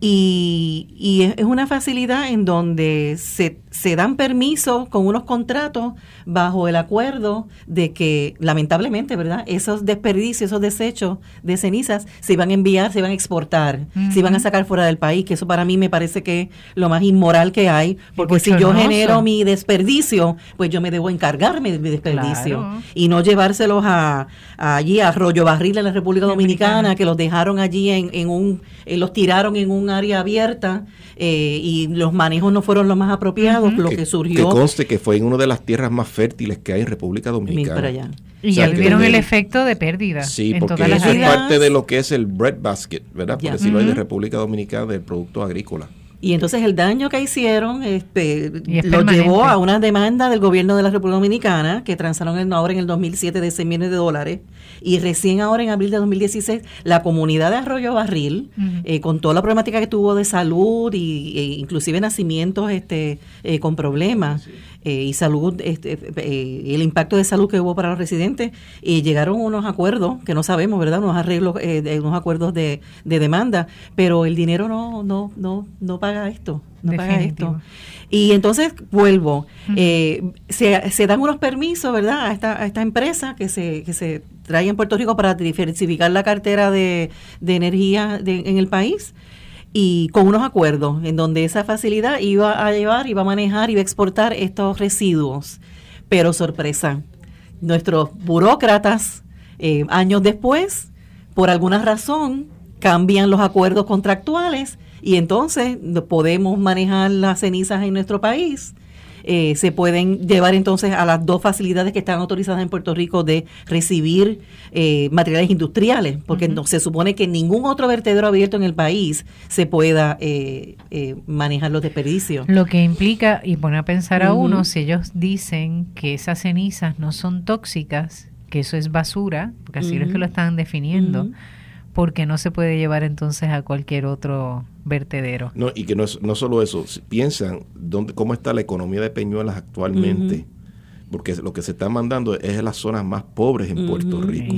Y, es una facilidad en donde se, se dan permisos con unos contratos bajo el acuerdo de que, lamentablemente, ¿verdad? Esos desperdicios, esos desechos de cenizas se iban a enviar, se iban a exportar, se iban a sacar fuera del país, que eso para mí me parece que es lo más inmoral que hay, porque si yo genero mi desperdicio, pues yo me debo encargarme de mi desperdicio y no llevárselos a, allí a Arroyo Barril en la República Dominicana, que los dejaron allí en, en un, eh, los tiraron en un área abierta eh, y los manejos no fueron los más apropiados, lo que, surgió. Que conste que fue en una de las tierras más fértiles que hay en República Dominicana. Y ya vieron el efecto de pérdida. Sí, porque eso es parte de lo que es el breadbasket, ¿verdad? Por decirlo de República Dominicana del producto agrícola. Y entonces el daño que hicieron este, lo llevó a una demanda del gobierno de la República Dominicana que transaron ahora en el 2007 de 6 millones de dólares. Y recién ahora en abril de 2016 la comunidad de Arroyo Barril eh, con toda la problemática que tuvo de salud y e inclusive nacimientos este eh, con problemas eh, y salud, este, eh, el impacto de salud que hubo para los residentes, y llegaron unos acuerdos, que no sabemos, ¿verdad? Unos arreglos, eh, unos acuerdos de, de, demanda, pero el dinero no, no, no, no paga esto, no paga esto. Y entonces vuelvo, se, se, dan unos permisos, ¿verdad? A esta, a esta empresa que se, que se trae en Puerto Rico para diversificar la cartera de, de energía en el país y con unos acuerdos en donde esa facilidad iba a llevar, iba a manejar, iba a exportar estos residuos. Pero sorpresa, nuestros burócratas eh, años después, por alguna razón, cambian los acuerdos contractuales y entonces podemos manejar las cenizas en nuestro país eh, se pueden llevar entonces a las dos facilidades que están autorizadas en Puerto Rico de recibir eh, materiales industriales, porque no, se supone que ningún otro vertedero abierto en el país se pueda eh, manejar los desperdicios. Lo que implica, y pone a pensar a uno, si ellos dicen que esas cenizas no son tóxicas, que eso es basura, porque así es que lo están definiendo porque no se puede llevar entonces a cualquier otro vertedero. No, y que no, es, no solo eso, piensan dónde, cómo está la economía de Peñuelas actualmente. Porque lo que se está mandando es en las zonas más pobres en Puerto Rico.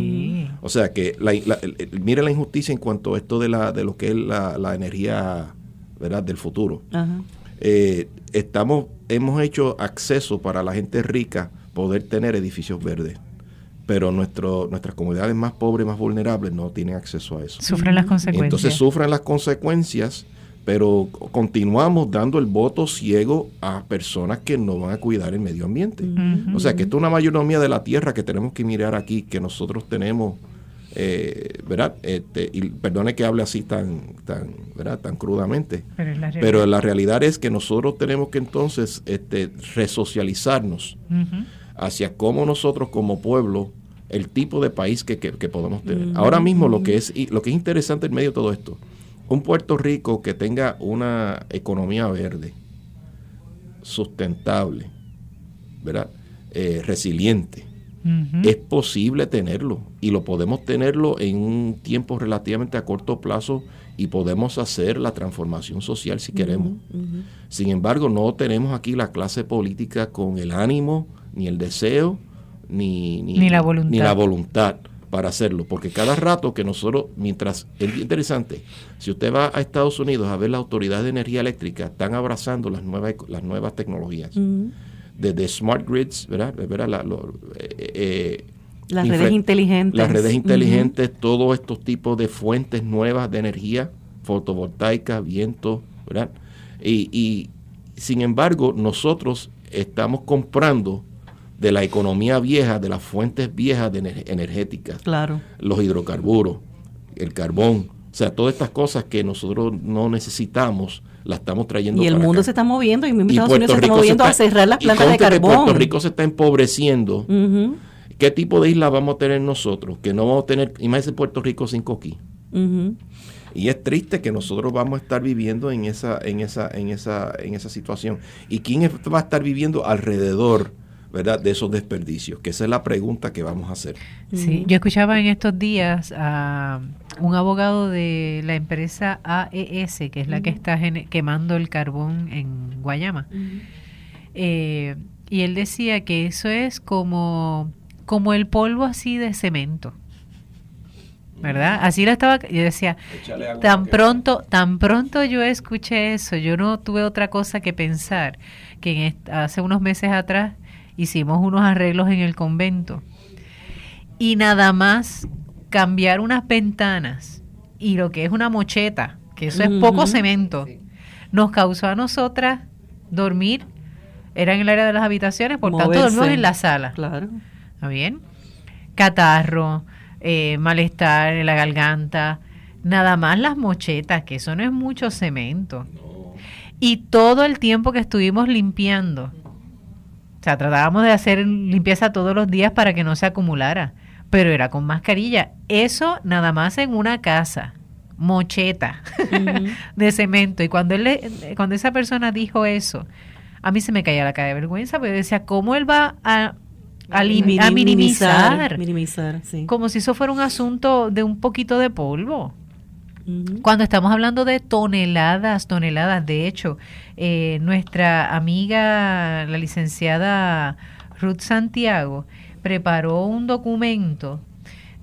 O sea que, la, la, mire la injusticia en cuanto a esto de, la, de lo que es la, energía ¿verdad? del futuro. Eh, estamos, hemos hecho acceso para la gente rica poder tener edificios verdes pero nuestro, nuestras comunidades más pobres, más vulnerables, no tienen acceso a eso. Sufren las consecuencias. Entonces sufren las consecuencias, pero continuamos dando el voto ciego a personas que no van a cuidar el medio ambiente. O sea, que esto es una mayoría de la tierra que tenemos que mirar aquí, que nosotros tenemos, eh, ¿verdad? Este, y perdone que hable así tan, tan, ¿verdad? tan crudamente, pero la, realidad es que nosotros tenemos que entonces este, resocializarnos hacia cómo nosotros como pueblo, el tipo de país que, podemos tener. Ahora mismo lo que, es, lo que es interesante en medio de todo esto, un Puerto Rico que tenga una economía verde, sustentable, ¿verdad? Eh, resiliente, es posible tenerlo y lo podemos tenerlo en un tiempo relativamente a corto plazo y podemos hacer la transformación social si queremos. Sin embargo, no tenemos aquí la clase política con el ánimo, ni el deseo, ni, ni, la, voluntad. ni la voluntad para hacerlo, porque cada rato que nosotros, mientras, es interesante, si usted va a Estados Unidos a ver la autoridad de energía eléctrica, están abrazando las nuevas, las nuevas tecnologías, desde smart grids, ¿verdad? Eh, eh, las redes inteligentes. Las redes inteligentes, todos estos tipos de fuentes nuevas de energía, fotovoltaica, viento, ¿verdad? Y, y sin embargo, nosotros estamos comprando de la economía vieja, de las fuentes viejas de energéticas. Claro. Los hidrocarburos, el carbón, o sea, todas estas cosas que nosotros no necesitamos, las estamos trayendo. Y el mundo se está moviendo, y, Estados Unidos se está moviendo a cerrar las plantas de carbón. Puerto Rico se está empobreciendo. ¿Qué tipo de isla vamos a tener nosotros? Que no vamos a tener, imagínese Puerto Rico sin coquí. Y es triste que nosotros vamos a estar viviendo en esa, en esa, en esa, en esa situación. ¿Y quién va a estar viviendo alrededor ¿verdad? de esos desperdicios? Que esa es la pregunta que vamos a hacer. Sí, yo escuchaba en estos días a un abogado de la empresa AES, que es la que está quemando el carbón en Guayama. Eh, y él decía que eso es como, como el polvo así de cemento. ¿verdad? Así lo estaba, yo decía, tan pronto, tan pronto yo escuché eso, yo no tuve otra cosa que pensar que hace unos meses atrás hicimos unos arreglos en el convento y nada más cambiar unas ventanas y lo que es una mocheta, que eso es poco cemento, nos causó a nosotras dormir, era en el área de las habitaciones, por tanto dormimos en la sala. Claro. ¿Está bien? Catarro, eh, malestar en la garganta, nada más las mochetas, que eso no es mucho cemento. Y todo el tiempo que estuvimos limpiando, o sea, tratábamos de hacer limpieza todos los días para que no se acumulara, pero era con mascarilla. Eso nada más en una casa, mocheta de cemento. Y cuando él cuando esa persona dijo eso, a mí se me caía la cara de vergüenza, porque decía, ¿cómo él va a a, minimizar, minimizar, como si eso fuera un asunto de un poquito de polvo. Cuando estamos hablando de toneladas, toneladas, de hecho, eh, nuestra amiga, la licenciada Ruth Santiago, preparó un documento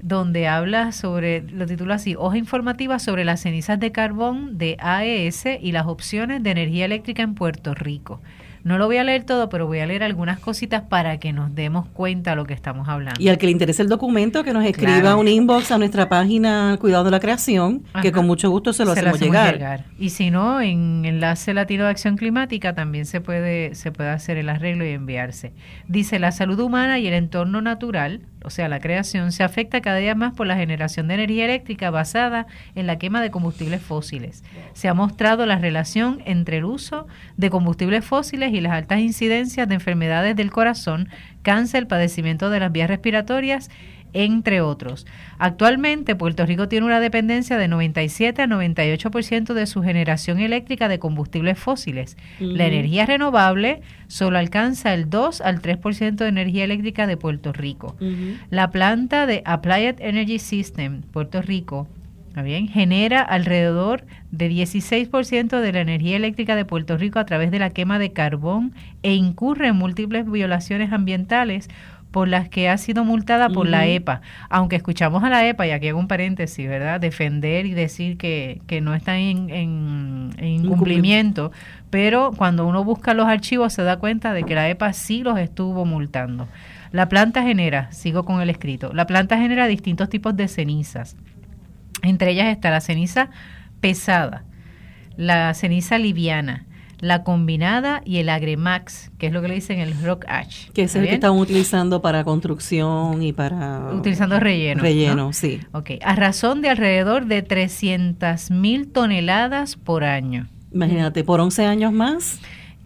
donde habla sobre, lo titula así, hoja informativa sobre las cenizas de carbón de AES y las opciones de energía eléctrica en Puerto Rico. No lo voy a leer todo, pero voy a leer algunas cositas para que nos demos cuenta de lo que estamos hablando. Y al que le interese el documento, que nos escriba un inbox a nuestra página Cuidado de la Creación, que con mucho gusto se lo hacemos, llegar. Y si no, en Enlace Latino de Acción Climática también se puede, se puede hacer el arreglo y enviarse. Dice, la salud humana y el entorno natural, o sea, la creación, se afecta cada día más por la generación de energía eléctrica basada en la quema de combustibles fósiles. Se ha mostrado la relación entre el uso de combustibles fósiles y las altas incidencias de enfermedades del corazón, cáncer, padecimiento de las vías respiratorias, entre otros. Actualmente, Puerto Rico tiene una dependencia de 97 a 98% de su generación eléctrica de combustibles fósiles. La energía renovable solo alcanza el 2 al 3% de energía eléctrica de Puerto Rico. La planta de Applied Energy System, Puerto Rico, bien? Genera alrededor de 16% de la energía eléctrica de Puerto Rico a través de la quema de carbón e incurre en múltiples violaciones ambientales por las que ha sido multada por la EPA. Aunque escuchamos a la EPA, y aquí hago un paréntesis, ¿verdad? Defender y decir que, que no está en, en, incumplimiento, pero cuando uno busca los archivos se da cuenta de que la EPA sí los estuvo multando. La planta genera, sigo con el escrito, la planta genera distintos tipos de cenizas. Entre ellas está la ceniza pesada, la ceniza liviana, la combinada y el agremax, que es lo que le dicen el rock ash. Que es el que están utilizando para construcción y para... Utilizando relleno. Relleno, sí. Ok, a razón de alrededor de 300 mil toneladas por año. Imagínate, por 11 años más.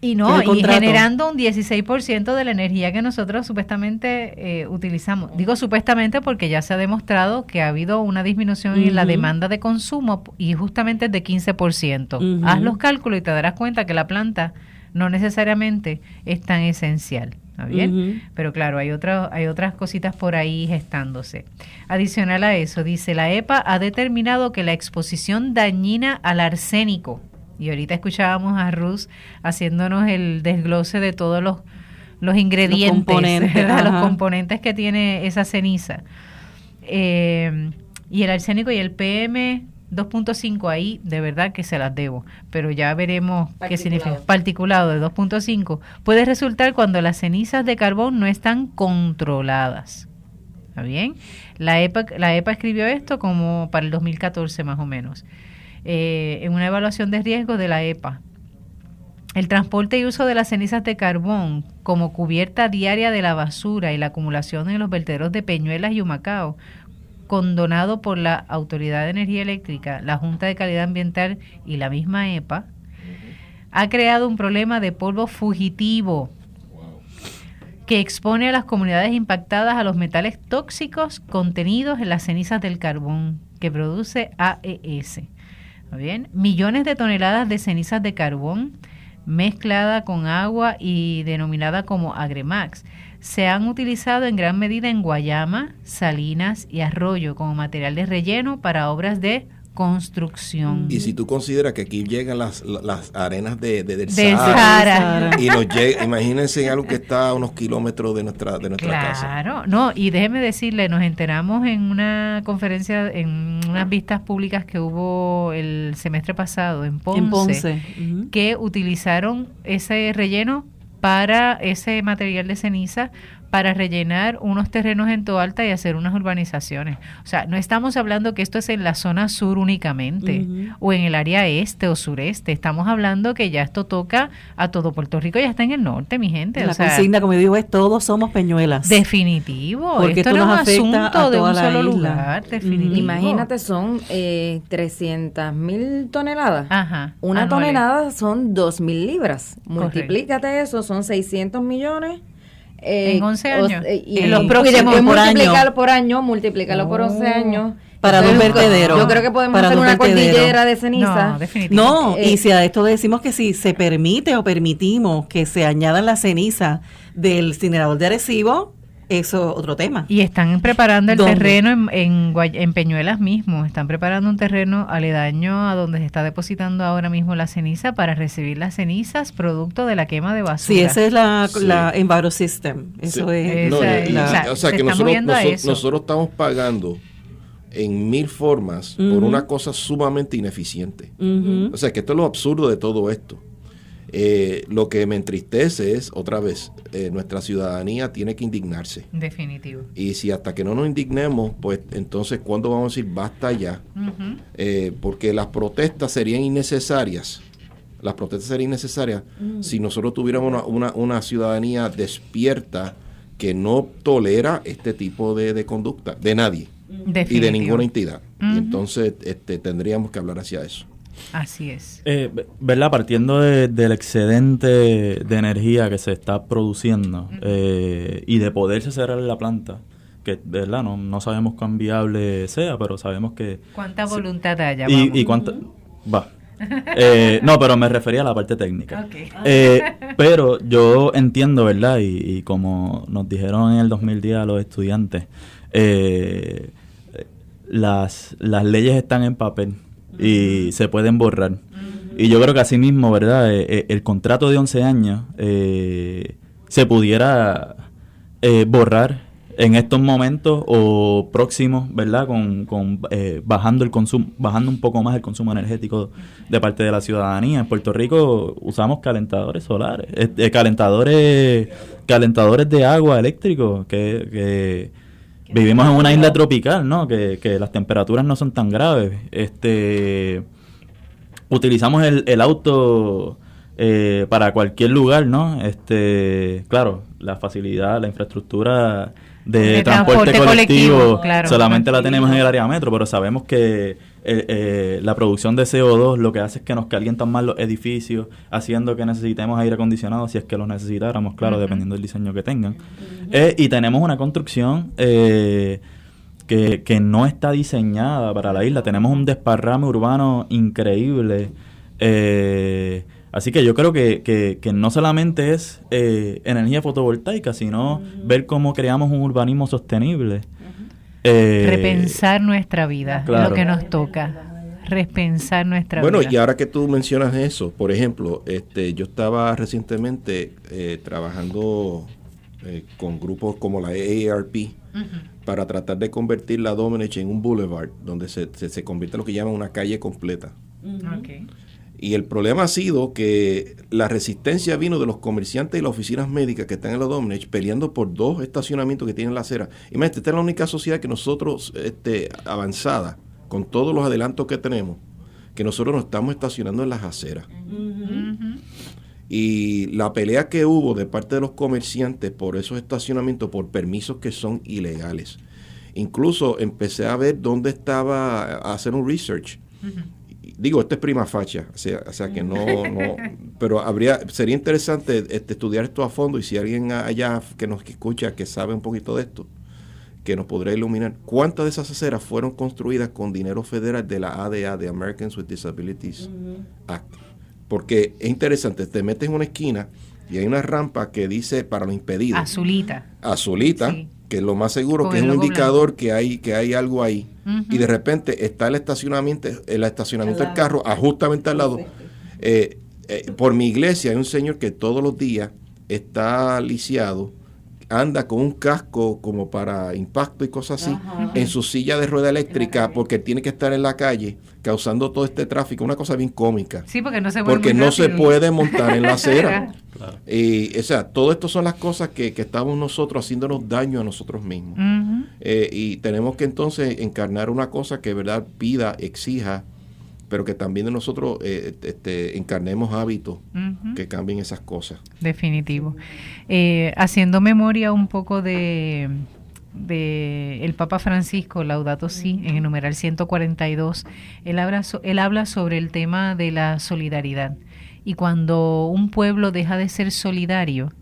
Y no, y generando un 16% de la energía que nosotros supuestamente eh, utilizamos. Digo supuestamente porque ya se ha demostrado que ha habido una disminución en la demanda de consumo y justamente es de 15%. Haz los cálculos y te darás cuenta que la planta no necesariamente es tan esencial. ¿Está bien? Pero claro, hay, otra, hay otras cositas por ahí gestándose. Adicional a eso, dice, la EPA ha determinado que la exposición dañina al arsénico y ahorita escuchábamos a Rus haciéndonos el desglose de todos los, los ingredientes, los componentes, los componentes que tiene esa ceniza. Eh, y el arsénico y el PM 2.5 ahí, de verdad que se las debo, pero ya veremos qué significa. Particulado de 2.5 puede resultar cuando las cenizas de carbón no están controladas. ¿Está bien? La EPA, la EPA escribió esto como para el 2014 más o menos. Eh, en una evaluación de riesgo de la EPA. El transporte y uso de las cenizas de carbón como cubierta diaria de la basura y la acumulación en los vertederos de Peñuelas y Humacao, condonado por la Autoridad de Energía Eléctrica, la Junta de Calidad Ambiental y la misma EPA, ha creado un problema de polvo fugitivo que expone a las comunidades impactadas a los metales tóxicos contenidos en las cenizas del carbón que produce AES Millones de toneladas de cenizas de carbón mezclada con agua y denominada como Agremax se han utilizado en gran medida en Guayama, Salinas y Arroyo como material de relleno para obras de construcción. Y si tú consideras que aquí llegan las, las arenas de, de, del Sahara, y nos llega, imagínense algo que está a unos kilómetros de nuestra, de nuestra casa. Claro, no, y déjeme decirle, nos enteramos en una conferencia, en unas vistas públicas que hubo el semestre pasado en Ponce, que utilizaron ese relleno para ese material de ceniza para rellenar unos terrenos en Toalta y hacer unas urbanizaciones. O sea, no estamos hablando que esto es en la zona sur únicamente o en el área este o sureste. Estamos hablando que ya esto toca a todo Puerto Rico, ya está en el norte, mi gente. La consigna, como digo, es todos somos peñuelas. Definitivo. Porque esto, no es un asunto de un solo lugar. Definitivo. Imagínate, son eh, 300 mil toneladas. Ajá. Una tonelada son 2 mil libras. Multiplícate eso, son 600 millones en 11 años. y, en los próximos por multiplicarlo por año, multiplicarlo por 11 años. Para dos vertederos. Yo creo que podemos hacer una cordillera de ceniza. No, no y si a esto decimos que si se permite o permitimos que se añadan las cenizas del incinerador de Arecibo, eso es otro tema. Y están preparando el terreno en, en, Peñuelas mismo, están preparando un terreno aledaño a donde se está depositando ahora mismo la ceniza para recibir las cenizas producto de la quema de basura. Sí, esa es la, la Enviro System. Eso es. o sea, que nosotros, nosotros, estamos pagando en mil formas por una cosa sumamente ineficiente. O sea, que esto es lo absurdo de todo esto. Eh, lo que me entristece es, otra vez, eh, nuestra ciudadanía tiene que indignarse. Definitivo. Y si hasta que no nos indignemos, pues entonces, ¿cuándo vamos a decir basta ya? Eh, porque las protestas serían innecesarias. Las protestas serían innecesarias mm. si nosotros tuviéramos una, ciudadanía despierta que no tolera este tipo de, conducta de nadie y de ninguna entidad. Y entonces este, tendríamos que hablar hacia eso. Así es. Eh, ¿Verdad? Partiendo del excedente de energía que se está produciendo eh, y de poderse cerrar la planta, que verdad no, no sabemos cuán viable sea, pero sabemos que... ¿Cuánta voluntad haya? Y, y cuánta... Va. Eh, no, pero me refería a la parte técnica. Eh, pero yo entiendo, ¿verdad? Y, y, como nos dijeron en el 2010 a los estudiantes, eh, las, las leyes están en papel y se pueden borrar. Y yo creo que así mismo, ¿verdad? Eh, eh, el contrato de 11 años eh, se pudiera eh, borrar en estos momentos o próximos, ¿verdad? Con, con eh, bajando el consumo, bajando un poco más el consumo energético de parte de la ciudadanía. En Puerto Rico usamos calentadores solares, eh, calentadores, calentadores de agua eléctrico, que, vivimos en una isla tropical, ¿no? Que, que las temperaturas no son tan graves. Este, utilizamos el, el auto eh, para cualquier lugar, ¿no? Este, claro, la facilidad, la infraestructura de, transporte, colectivo, solamente la tenemos en el área metro, pero sabemos que eh, eh, la producción de CO2 lo que hace es que nos calientan más los edificios, haciendo que necesitemos aire acondicionado si es que lo necesitáramos, claro, dependiendo del diseño que tengan. y tenemos una construcción que, que no está diseñada para la isla. Tenemos un desparrame urbano increíble. Eh, Así que yo creo que, que, no solamente es eh, energía fotovoltaica, sino ver cómo creamos un urbanismo sostenible. Eh, Repensar nuestra vida, lo que nos toca. Repensar nuestra vida. Bueno, y ahora que tú mencionas eso, por ejemplo, este, yo estaba recientemente eh, trabajando con grupos como la AARP para tratar de convertir la Domenech en un boulevard, donde se, se, convierte en lo que llaman una calle completa. Y el problema ha sido que la resistencia vino de los comerciantes y las oficinas médicas que están en la Domenech peleando por dos estacionamientos que tienen la acera. Imagínate, esta es la única sociedad que nosotros, este, avanzada, con todos los adelantos que tenemos, que nosotros nos estamos estacionando en las aceras. Y la pelea que hubo de parte de los comerciantes por esos estacionamientos, por permisos que son ilegales. Incluso empecé a ver dónde estaba, a hacer un research digo, esto es prima facha, o sea, o sea que no, no, pero habría, sería interesante este, estudiar esto a fondo y si alguien allá que nos escucha que sabe un poquito de esto, que nos podría iluminar, ¿cuántas de esas aceras fueron construidas con dinero federal de la ADA, de Americans with Disabilities Act? Porque es interesante, te metes en una esquina y hay una rampa que dice para los impedidos. Azulita. Azulita que lo más seguro que es un indicador que hay que hay algo ahí. Y de repente está el estacionamiento el estacionamiento del carro justamente al lado. Eh, eh, por mi iglesia hay un señor que todos los días está lisiado anda con un casco como para impacto y cosas así en su silla de rueda eléctrica porque tiene que estar en la calle causando todo este tráfico, una cosa bien cómica. Sí, porque no se, porque no se puede montar en la acera. Y, o sea, todo esto son las cosas que, que estamos nosotros haciéndonos daño a nosotros mismos. Eh, y tenemos que entonces encarnar una cosa que, verdad, pida, exija pero que también de nosotros eh, este, encarnemos hábitos que cambien esas cosas. Definitivo. Eh, haciendo memoria un poco de, de el Papa Francisco, Laudato Si, en el numeral 142, él habla, él habla sobre el tema de la solidaridad. Y cuando un pueblo deja de ser solidario,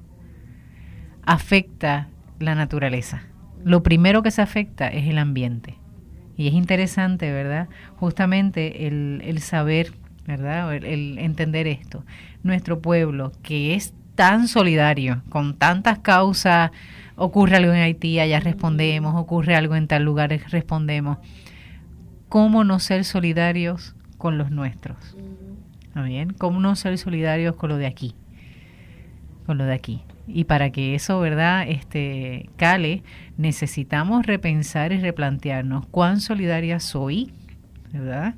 afecta la naturaleza. Lo primero que se afecta es el ambiente. Y es interesante, ¿verdad? Justamente el, saber, ¿verdad? El, entender esto. Nuestro pueblo, que es tan solidario, con tantas causas, ocurre algo en Haití, allá respondemos, ocurre algo en tal lugar, respondemos. ¿Cómo no ser solidarios con los nuestros? ¿Está bien? ¿Cómo no ser solidarios con lo de aquí? Con lo de aquí. Y para que eso, ¿verdad?, este, cale, necesitamos repensar y replantearnos cuán solidaria soy, ¿verdad?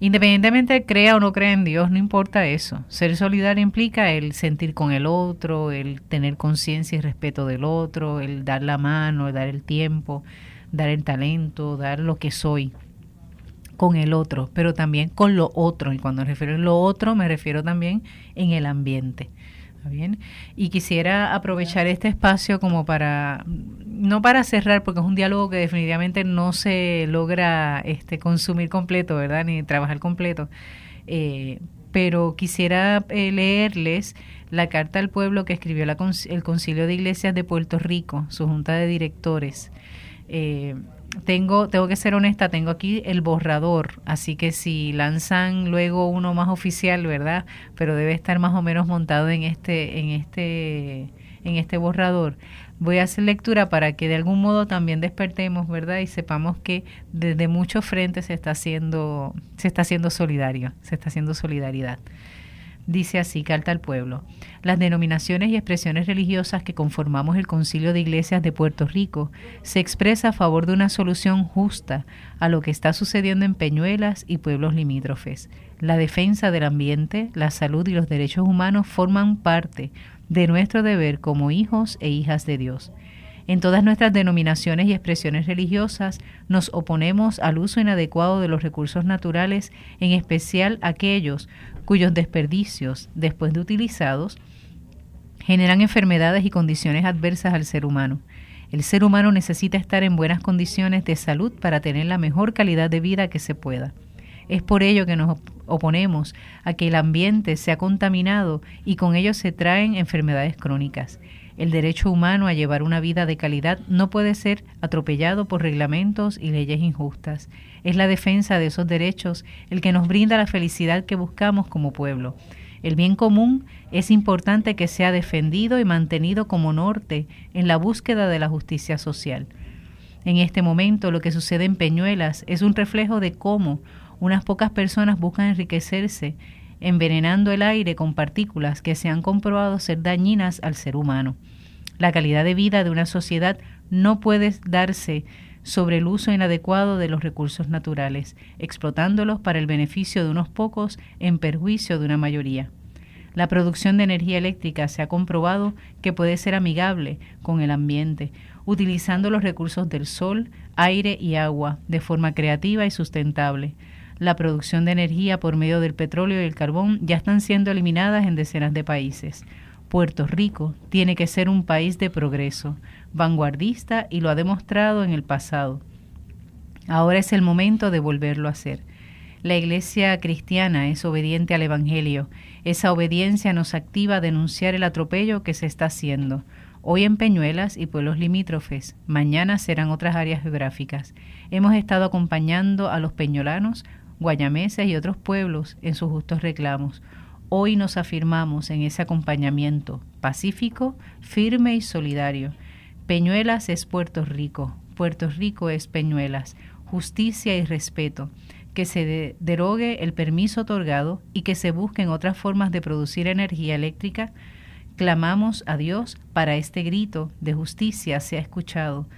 Independientemente crea o no crea en Dios, no importa eso. Ser solidario implica el sentir con el otro, el tener conciencia y respeto del otro, el dar la mano, el dar el tiempo, dar el talento, dar lo que soy con el otro, pero también con lo otro. Y cuando me refiero a lo otro, me refiero también en el ambiente bien? Y quisiera aprovechar este espacio como para, no para cerrar, porque es un diálogo que definitivamente no se logra este, consumir completo, ¿verdad? Ni trabajar completo. Eh, pero quisiera eh, leerles la carta al pueblo que escribió el Concilio de Iglesias de Puerto Rico, su junta de directores. Eh, tengo, tengo que ser honesta, tengo aquí el borrador, así que si lanzan luego uno más oficial, ¿verdad? Pero debe estar más o menos montado en este, en este, en este borrador. Voy a hacer lectura para que de algún modo también despertemos, ¿verdad? Y sepamos que desde muchos frentes se está haciendo, se está haciendo solidario, se está haciendo solidaridad. Dice así, carta al pueblo. Las denominaciones y expresiones religiosas que conformamos el Concilio de Iglesias de Puerto Rico se expresa a favor de una solución justa a lo que está sucediendo en Peñuelas y pueblos limítrofes. La defensa del ambiente, la salud y los derechos humanos forman parte de nuestro deber como hijos e hijas de Dios. En todas nuestras denominaciones y expresiones religiosas nos oponemos al uso inadecuado de los recursos naturales, en especial aquellos cuyos desperdicios, después de utilizados, generan enfermedades y condiciones adversas al ser humano. El ser humano necesita estar en buenas condiciones de salud para tener la mejor calidad de vida que se pueda. Es por ello que nos oponemos a que el ambiente sea contaminado y con ello se traen enfermedades crónicas. El derecho humano a llevar una vida de calidad no puede ser atropellado por reglamentos y leyes injustas. Es la defensa de esos derechos el que nos brinda la felicidad que buscamos como pueblo. El bien común es importante que sea defendido y mantenido como norte en la búsqueda de la justicia social. En este momento lo que sucede en Peñuelas es un reflejo de cómo unas pocas personas buscan enriquecerse envenenando el aire con partículas que se han comprobado ser dañinas al ser humano. La calidad de vida de una sociedad no puede darse sobre el uso inadecuado de los recursos naturales, explotándolos para el beneficio de unos pocos en perjuicio de una mayoría. La producción de energía eléctrica se ha comprobado que puede ser amigable con el ambiente, utilizando los recursos del sol, aire y agua de forma creativa y sustentable la producción de energía por medio del petróleo y el carbón ya están siendo eliminadas en decenas de países. Puerto Rico tiene que ser un país de progreso, vanguardista y lo ha demostrado en el pasado. Ahora es el momento de volverlo a hacer. La Iglesia cristiana es obediente al Evangelio. Esa obediencia nos activa a denunciar el atropello que se está haciendo. Hoy en Peñuelas y pueblos limítrofes, mañana serán otras áreas geográficas. Hemos estado acompañando a los peñolanos guayameses y otros pueblos en sus justos reclamos. Hoy nos afirmamos en ese acompañamiento pacífico, firme y solidario. Peñuelas es Puerto Rico, Puerto Rico es Peñuelas, justicia y respeto, que se derogue el permiso otorgado y que se busquen otras formas de producir energía eléctrica. Clamamos a Dios para este grito de justicia sea escuchado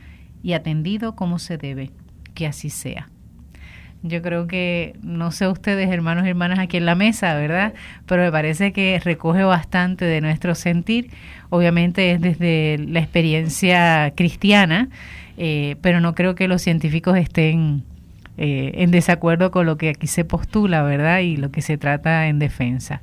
y atendido como se debe. Que así sea. Yo creo que, no sé ustedes, hermanos y hermanas aquí en la mesa, ¿verdad? Pero me parece que recoge bastante de nuestro sentir. Obviamente es desde la experiencia cristiana, eh, pero no creo que los científicos estén eh, en desacuerdo con lo que aquí se postula, ¿verdad? Y lo que se trata en defensa.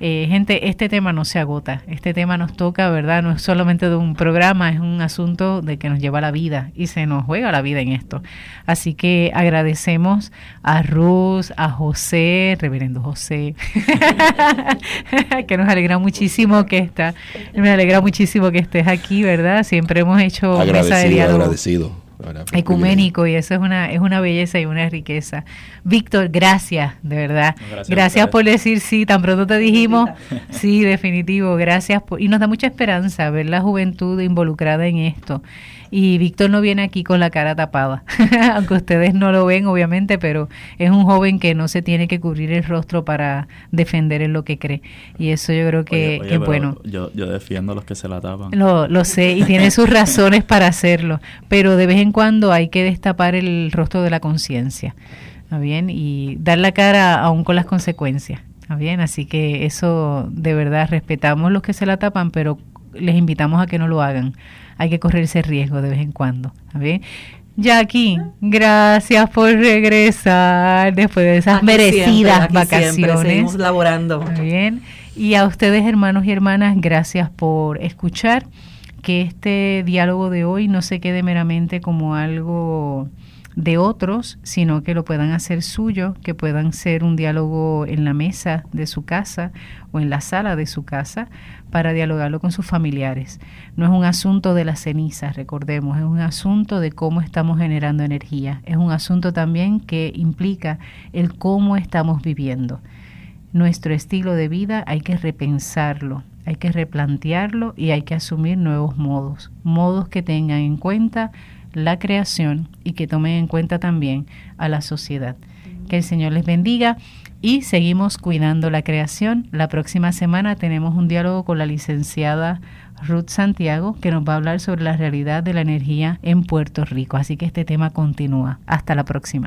Eh, gente, este tema no se agota, este tema nos toca, ¿verdad? No es solamente de un programa, es un asunto de que nos lleva la vida y se nos juega la vida en esto. Así que agradecemos a Ruz, a José, reverendo José, que nos alegra muchísimo que está, me alegra muchísimo que estés aquí, ¿verdad? Siempre hemos hecho agradecido, agradecido ecuménico y eso es una es una belleza y una riqueza. Víctor, gracias, de verdad. gracias, por decir sí, tan pronto te dijimos, sí, definitivo, gracias y nos da mucha esperanza ver la juventud involucrada en esto y Víctor no viene aquí con la cara tapada, aunque ustedes no lo ven obviamente, pero es un joven que no se tiene que cubrir el rostro para defender en lo que cree y eso yo creo que, es bueno. Yo, yo defiendo a los que se la tapan. Lo, lo sé y tiene sus razones para hacerlo, pero de vez en cuando hay que destapar el rostro de la conciencia, bien? Y dar la cara aún con las consecuencias. bien? Así que eso de verdad respetamos los que se la tapan, pero les invitamos a que no lo hagan hay que correr ese riesgo de vez en cuando. ¿bien? Jackie, gracias por regresar después de esas merecidas vacaciones. seguimos laborando. bien. Y a ustedes, hermanos y hermanas, gracias por escuchar. Que este diálogo de hoy no se quede meramente como algo de otros, sino que lo puedan hacer suyo, que puedan ser un diálogo en la mesa de su casa o en la sala de su casa para dialogarlo con sus familiares. No es un asunto de las cenizas, recordemos, es un asunto de cómo estamos generando energía, es un asunto también que implica el cómo estamos viviendo. Nuestro estilo de vida hay que repensarlo, hay que replantearlo y hay que asumir nuevos modos, modos que tengan en cuenta la creación y que tomen en cuenta también a la sociedad. Que el Señor les bendiga. y seguimos cuidando la creación. La próxima semana tenemos un diálogo con la licenciada Ruth Santiago, que nos va a hablar sobre la realidad de la energía en Puerto Rico. Así que este tema continúa. Hasta la próxima.